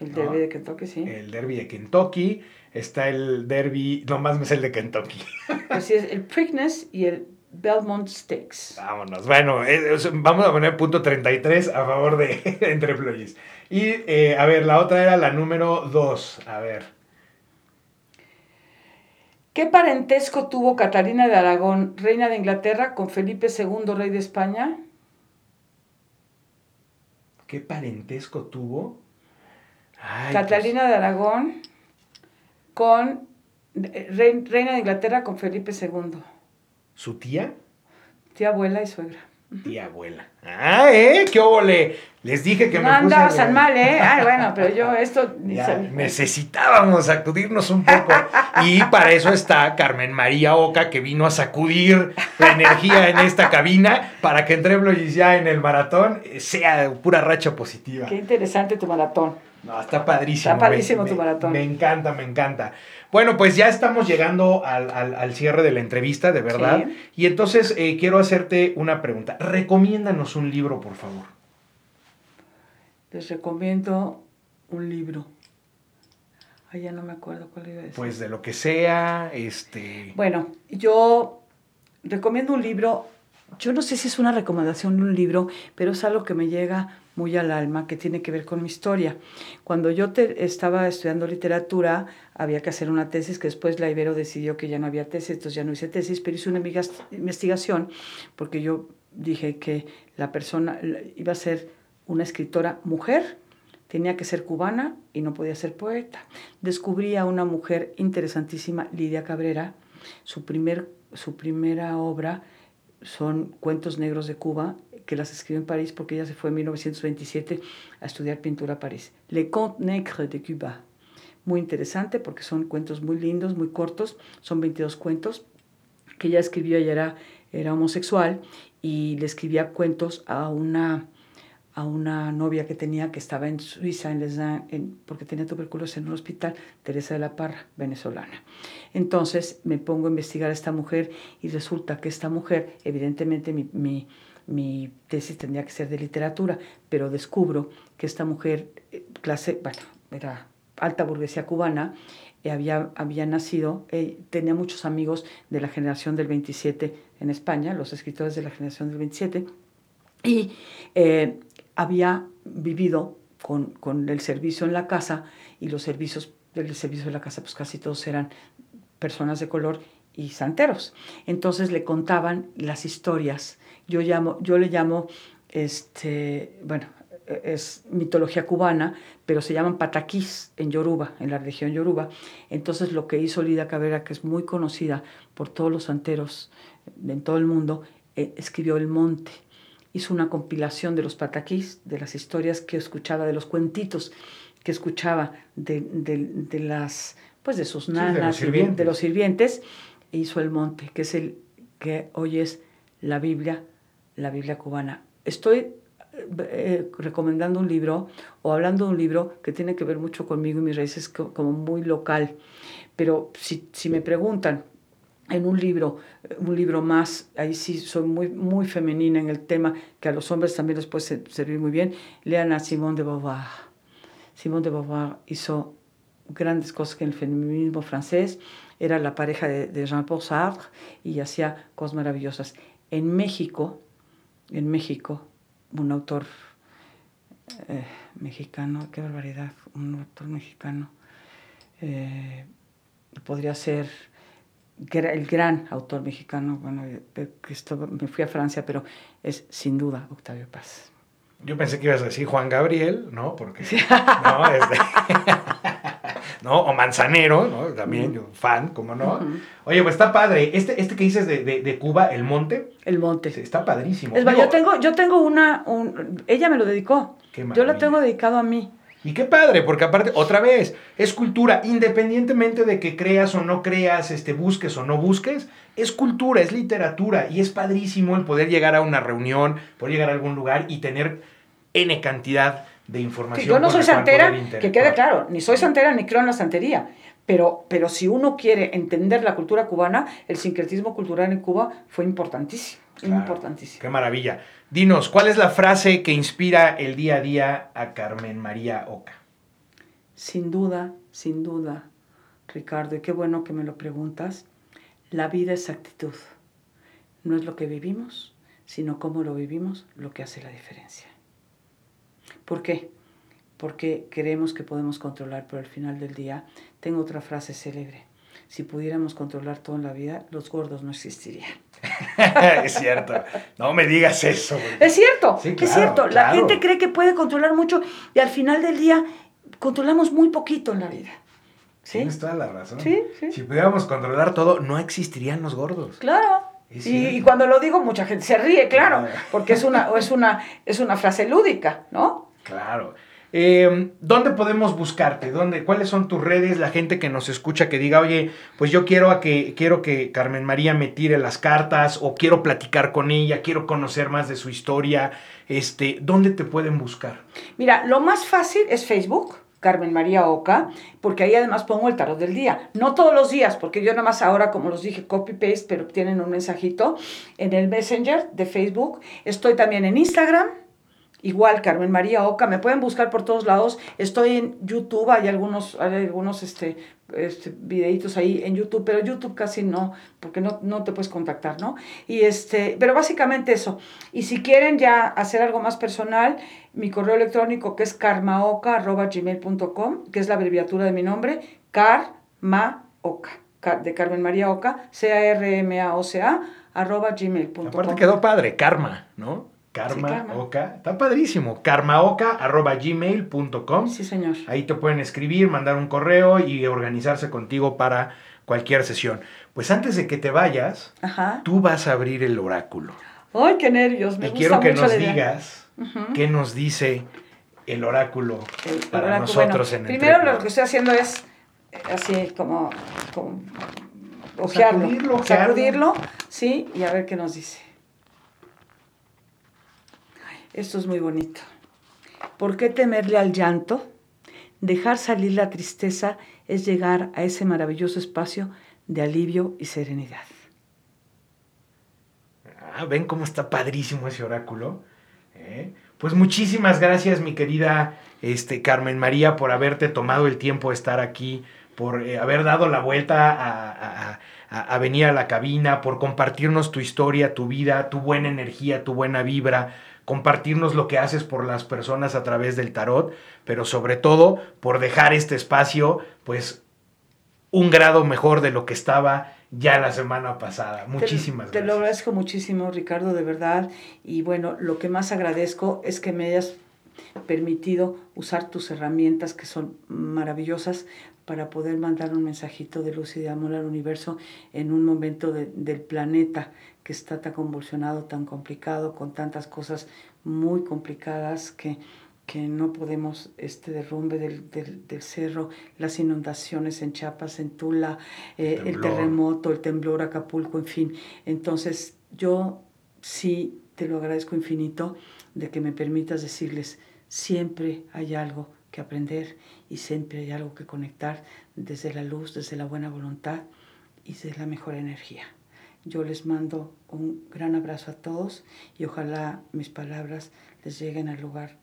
El No. Derby de Kentucky, sí. el Derby de Kentucky. Está el Derby, nomás me es el de Kentucky. Así es, el Preakness y el Belmont Stakes. Vámonos. Bueno, eh, vamos a poner punto 33 a favor de entre employees. Y eh, a ver, la otra era la número 2. A ver. ¿Qué parentesco tuvo Catalina de Aragón, reina de Inglaterra, con Felipe II, rey de España? ¿Qué parentesco tuvo? Ay, Catalina de Aragón con eh, rei- reina de Inglaterra con Felipe II, ¿Su tía? tía abuela y suegra. Tía abuela. Ah, ¿eh? ¿Qué óvole? Les dije que no me puse... andabas tan mal, ¿eh? Ay, bueno, pero yo esto ni Ya, sabía. necesitábamos sacudirnos un poco. Y para eso está Carmen María Oca, que vino a sacudir la energía en esta cabina para que entre employees ya en el maratón eh, sea pura racha positiva. Qué interesante tu maratón. No, está padrísimo. Está padrísimo me, tu maratón. Me, encanta, me encanta. Bueno, pues ya estamos llegando al, al, al cierre de la entrevista, de verdad. Sí. Y entonces eh, quiero hacerte una pregunta. Recomiéndanos un libro, por favor. Les recomiendo un libro. Ay, ya no me acuerdo cuál iba a decir. Pues de lo que sea, este... Bueno, yo recomiendo un libro, yo no sé si es una recomendación de un libro, pero es algo que me llega muy al alma, que tiene que ver con mi historia. Cuando yo estaba estudiando literatura, había que hacer una tesis, que después la Ibero decidió que ya no había tesis, entonces ya no hice tesis, pero hice una investigación, porque yo dije que la persona iba a ser una escritora mujer, tenía que ser cubana y no podía ser poeta. Descubrí a una mujer interesantísima, Lidia Cabrera, su, primer, su primera obra son Cuentos Negros de Cuba, que las escribió en París porque ella se fue en 1927 a estudiar pintura a París. Les Contes Negres de Cuba. Muy interesante porque son cuentos muy lindos, muy cortos, son 22 cuentos que ella escribió, ella era, era homosexual y le escribía cuentos a una, a una novia que tenía que estaba en Suiza, en Les en, porque tenía tuberculosis en un hospital, Teresa de la Parra, venezolana. Entonces me pongo a investigar a esta mujer y resulta que esta mujer, evidentemente mi, mi tesis tendría que ser de literatura, pero descubro que esta mujer, clase, bueno, era alta burguesía cubana, eh, había, había nacido, eh, tenía muchos amigos de la generación del 27 en España, los escritores de la generación del 27, y eh, había vivido con, con, el servicio en la casa y los servicios del servicio de la casa, pues casi todos eran personas de color y santeros. Entonces le contaban las historias. Yo, llamo, yo le llamo, este, bueno, es mitología cubana, pero se llaman pataquís en Yoruba, en la región Yoruba. Entonces lo que hizo Lida Cabrera, que es muy conocida por todos los santeros en todo el mundo, eh, escribió El Monte. Hizo una compilación de los pataquís, de las historias que escuchaba, de los cuentitos que escuchaba de, de, de las, pues de sus nanas, sí, de, los de, los sirvientes, e hizo El Monte, que es el que hoy es la Biblia, la Biblia cubana. Estoy eh, recomendando un libro o hablando de un libro que tiene que ver mucho conmigo y mis raíces como muy local. Pero si, si me preguntan en un libro, un libro más, ahí sí soy muy, muy femenina en el tema, que a los hombres también les puede servir muy bien, lean a Simone de Beauvoir. Simone de Beauvoir hizo grandes cosas en el feminismo francés, era la pareja de, de Jean-Paul Sartre y hacía cosas maravillosas. En México, en México, un autor eh, mexicano, qué barbaridad, un autor mexicano, eh, podría ser el gran autor mexicano, bueno, esto, me fui a Francia, pero es sin duda Octavio Paz. Yo pensé que ibas a decir Juan Gabriel, ¿no? Porque, no, este, ¿no? O Manzanero, ¿no? También, yo, fan, ¿cómo no? Uh -huh. Oye, pues está padre. Este, este que dices de, de, de Cuba, El Monte. El Monte. Está padrísimo. Es yo tengo, yo tengo una, un, ella me lo dedicó. yo la tengo dedicado a mí. Y qué padre, porque aparte, otra vez, es cultura, independientemente de que creas o no creas, este, busques o no busques, es cultura, es literatura, y es padrísimo el poder llegar a una reunión, poder llegar a algún lugar y tener N cantidad de información. Sí, yo no soy santera, que quede claro, ni soy santera ni creo en la santería, pero, pero si uno quiere entender la cultura cubana, el sincretismo cultural en Cuba fue importantísimo, claro, importantísimo. Qué maravilla. Dinos, ¿cuál es la frase que inspira el día a día a Carmen María Oca? Sin duda, sin duda, Ricardo, y qué bueno que me lo preguntas, la vida es actitud. No es lo que vivimos, sino cómo lo vivimos lo que hace la diferencia. ¿Por qué? Porque creemos que podemos controlar, pero al final del día tengo otra frase célebre. Si pudiéramos controlar todo en la vida, los gordos no existirían. es cierto. No me digas eso. Es cierto, sí, claro, es cierto. Claro. La gente cree que puede controlar mucho y al final del día controlamos muy poquito en la vida. ¿Sí? Tienes toda la razón. Sí, sí. Si pudiéramos controlar todo, no existirían los gordos. Claro. Y, y, cuando lo digo, mucha gente se ríe, claro, porque es una, es una, es una frase lúdica, ¿no? Claro. Eh, ¿Dónde podemos buscarte? ¿Dónde, ¿Cuáles son tus redes? La gente que nos escucha que diga, oye, pues yo quiero, a que, quiero que Carmen María me tire las cartas o quiero platicar con ella, quiero conocer más de su historia. Este, ¿Dónde te pueden buscar? Mira, lo más fácil es Facebook, Carmen María Oca, porque ahí además pongo el tarot del día. No todos los días, porque yo nada más ahora, como los dije, copy-paste, pero tienen un mensajito en el Messenger de Facebook. Estoy también en Instagram Igual, Carmen María Oca, me pueden buscar por todos lados. Estoy en YouTube, hay algunos, hay algunos este, este, videitos ahí en YouTube, pero YouTube casi no, porque no, no te puedes contactar, ¿no? Y este, pero básicamente eso. Y si quieren ya hacer algo más personal, mi correo electrónico que es karmaoca.gmail.com, que es la abreviatura de mi nombre, karmaoca, de Carmen María Oca, C-A-R-M-A-O-C-A, arroba gmail.com. Aparte quedó padre, karma, ¿no? Karma, Oca. Está padrísimo. karmaoca.gmail.com. Sí, señor. Ahí te pueden escribir, mandar un correo y organizarse contigo para cualquier sesión. Pues antes de que te vayas, tú vas a abrir el oráculo. ¡Ay, qué nervios! Me y quiero que nos digas qué nos dice el oráculo para nosotros en el Primero lo que estoy haciendo es eh, así como, como ojearlo, sacudirlo, sí, y a ver qué nos dice. Esto es muy bonito. ¿Por qué temerle al llanto? Dejar salir la tristeza es llegar a ese maravilloso espacio de alivio y serenidad. Ah, ¿Ven cómo está padrísimo ese oráculo? ¿Eh? Pues muchísimas gracias, mi querida este, Carmen María, por haberte tomado el tiempo de estar aquí, por eh, haber dado la vuelta a, a venir a la cabina, por compartirnos tu historia, tu vida, tu buena energía, tu buena vibra, compartirnos lo que haces por las personas a través del tarot, pero sobre todo por dejar este espacio, pues, un grado mejor de lo que estaba ya la semana pasada. Muchísimas gracias. Te lo agradezco muchísimo, Ricardo, de verdad. Y bueno, lo que más agradezco es que me hayas permitido usar tus herramientas que son maravillosas para poder mandar un mensajito de luz y de amor al universo en un momento del planeta que está tan convulsionado, tan complicado, con tantas cosas muy complicadas que, que no podemos, este derrumbe del, del, cerro, las inundaciones en Chiapas, en Tula, eh, el terremoto, el temblor, Acapulco, en fin. Entonces, yo sí te lo agradezco infinito de que me permitas decirles, siempre hay algo que aprender y siempre hay algo que conectar desde la luz, desde la buena voluntad y desde la mejor energía. Yo les mando un gran abrazo a todos y ojalá mis palabras les lleguen al lugar,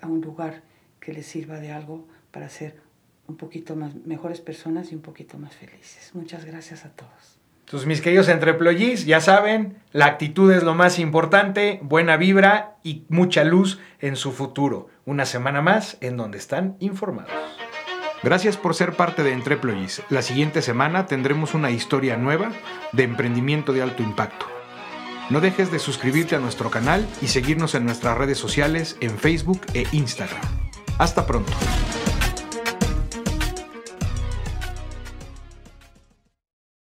a un lugar que les sirva de algo para ser un poquito más mejores personas y un poquito más felices. Muchas gracias a todos. Entonces, mis queridos entreployis, ya saben, la actitud es lo más importante, buena vibra y mucha luz en su futuro. Una semana más en donde están informados. Gracias por ser parte de Entreployis. La siguiente semana tendremos una historia nueva de emprendimiento de alto impacto. No dejes de suscribirte a nuestro canal y seguirnos en nuestras redes sociales en Facebook e Instagram. Hasta pronto.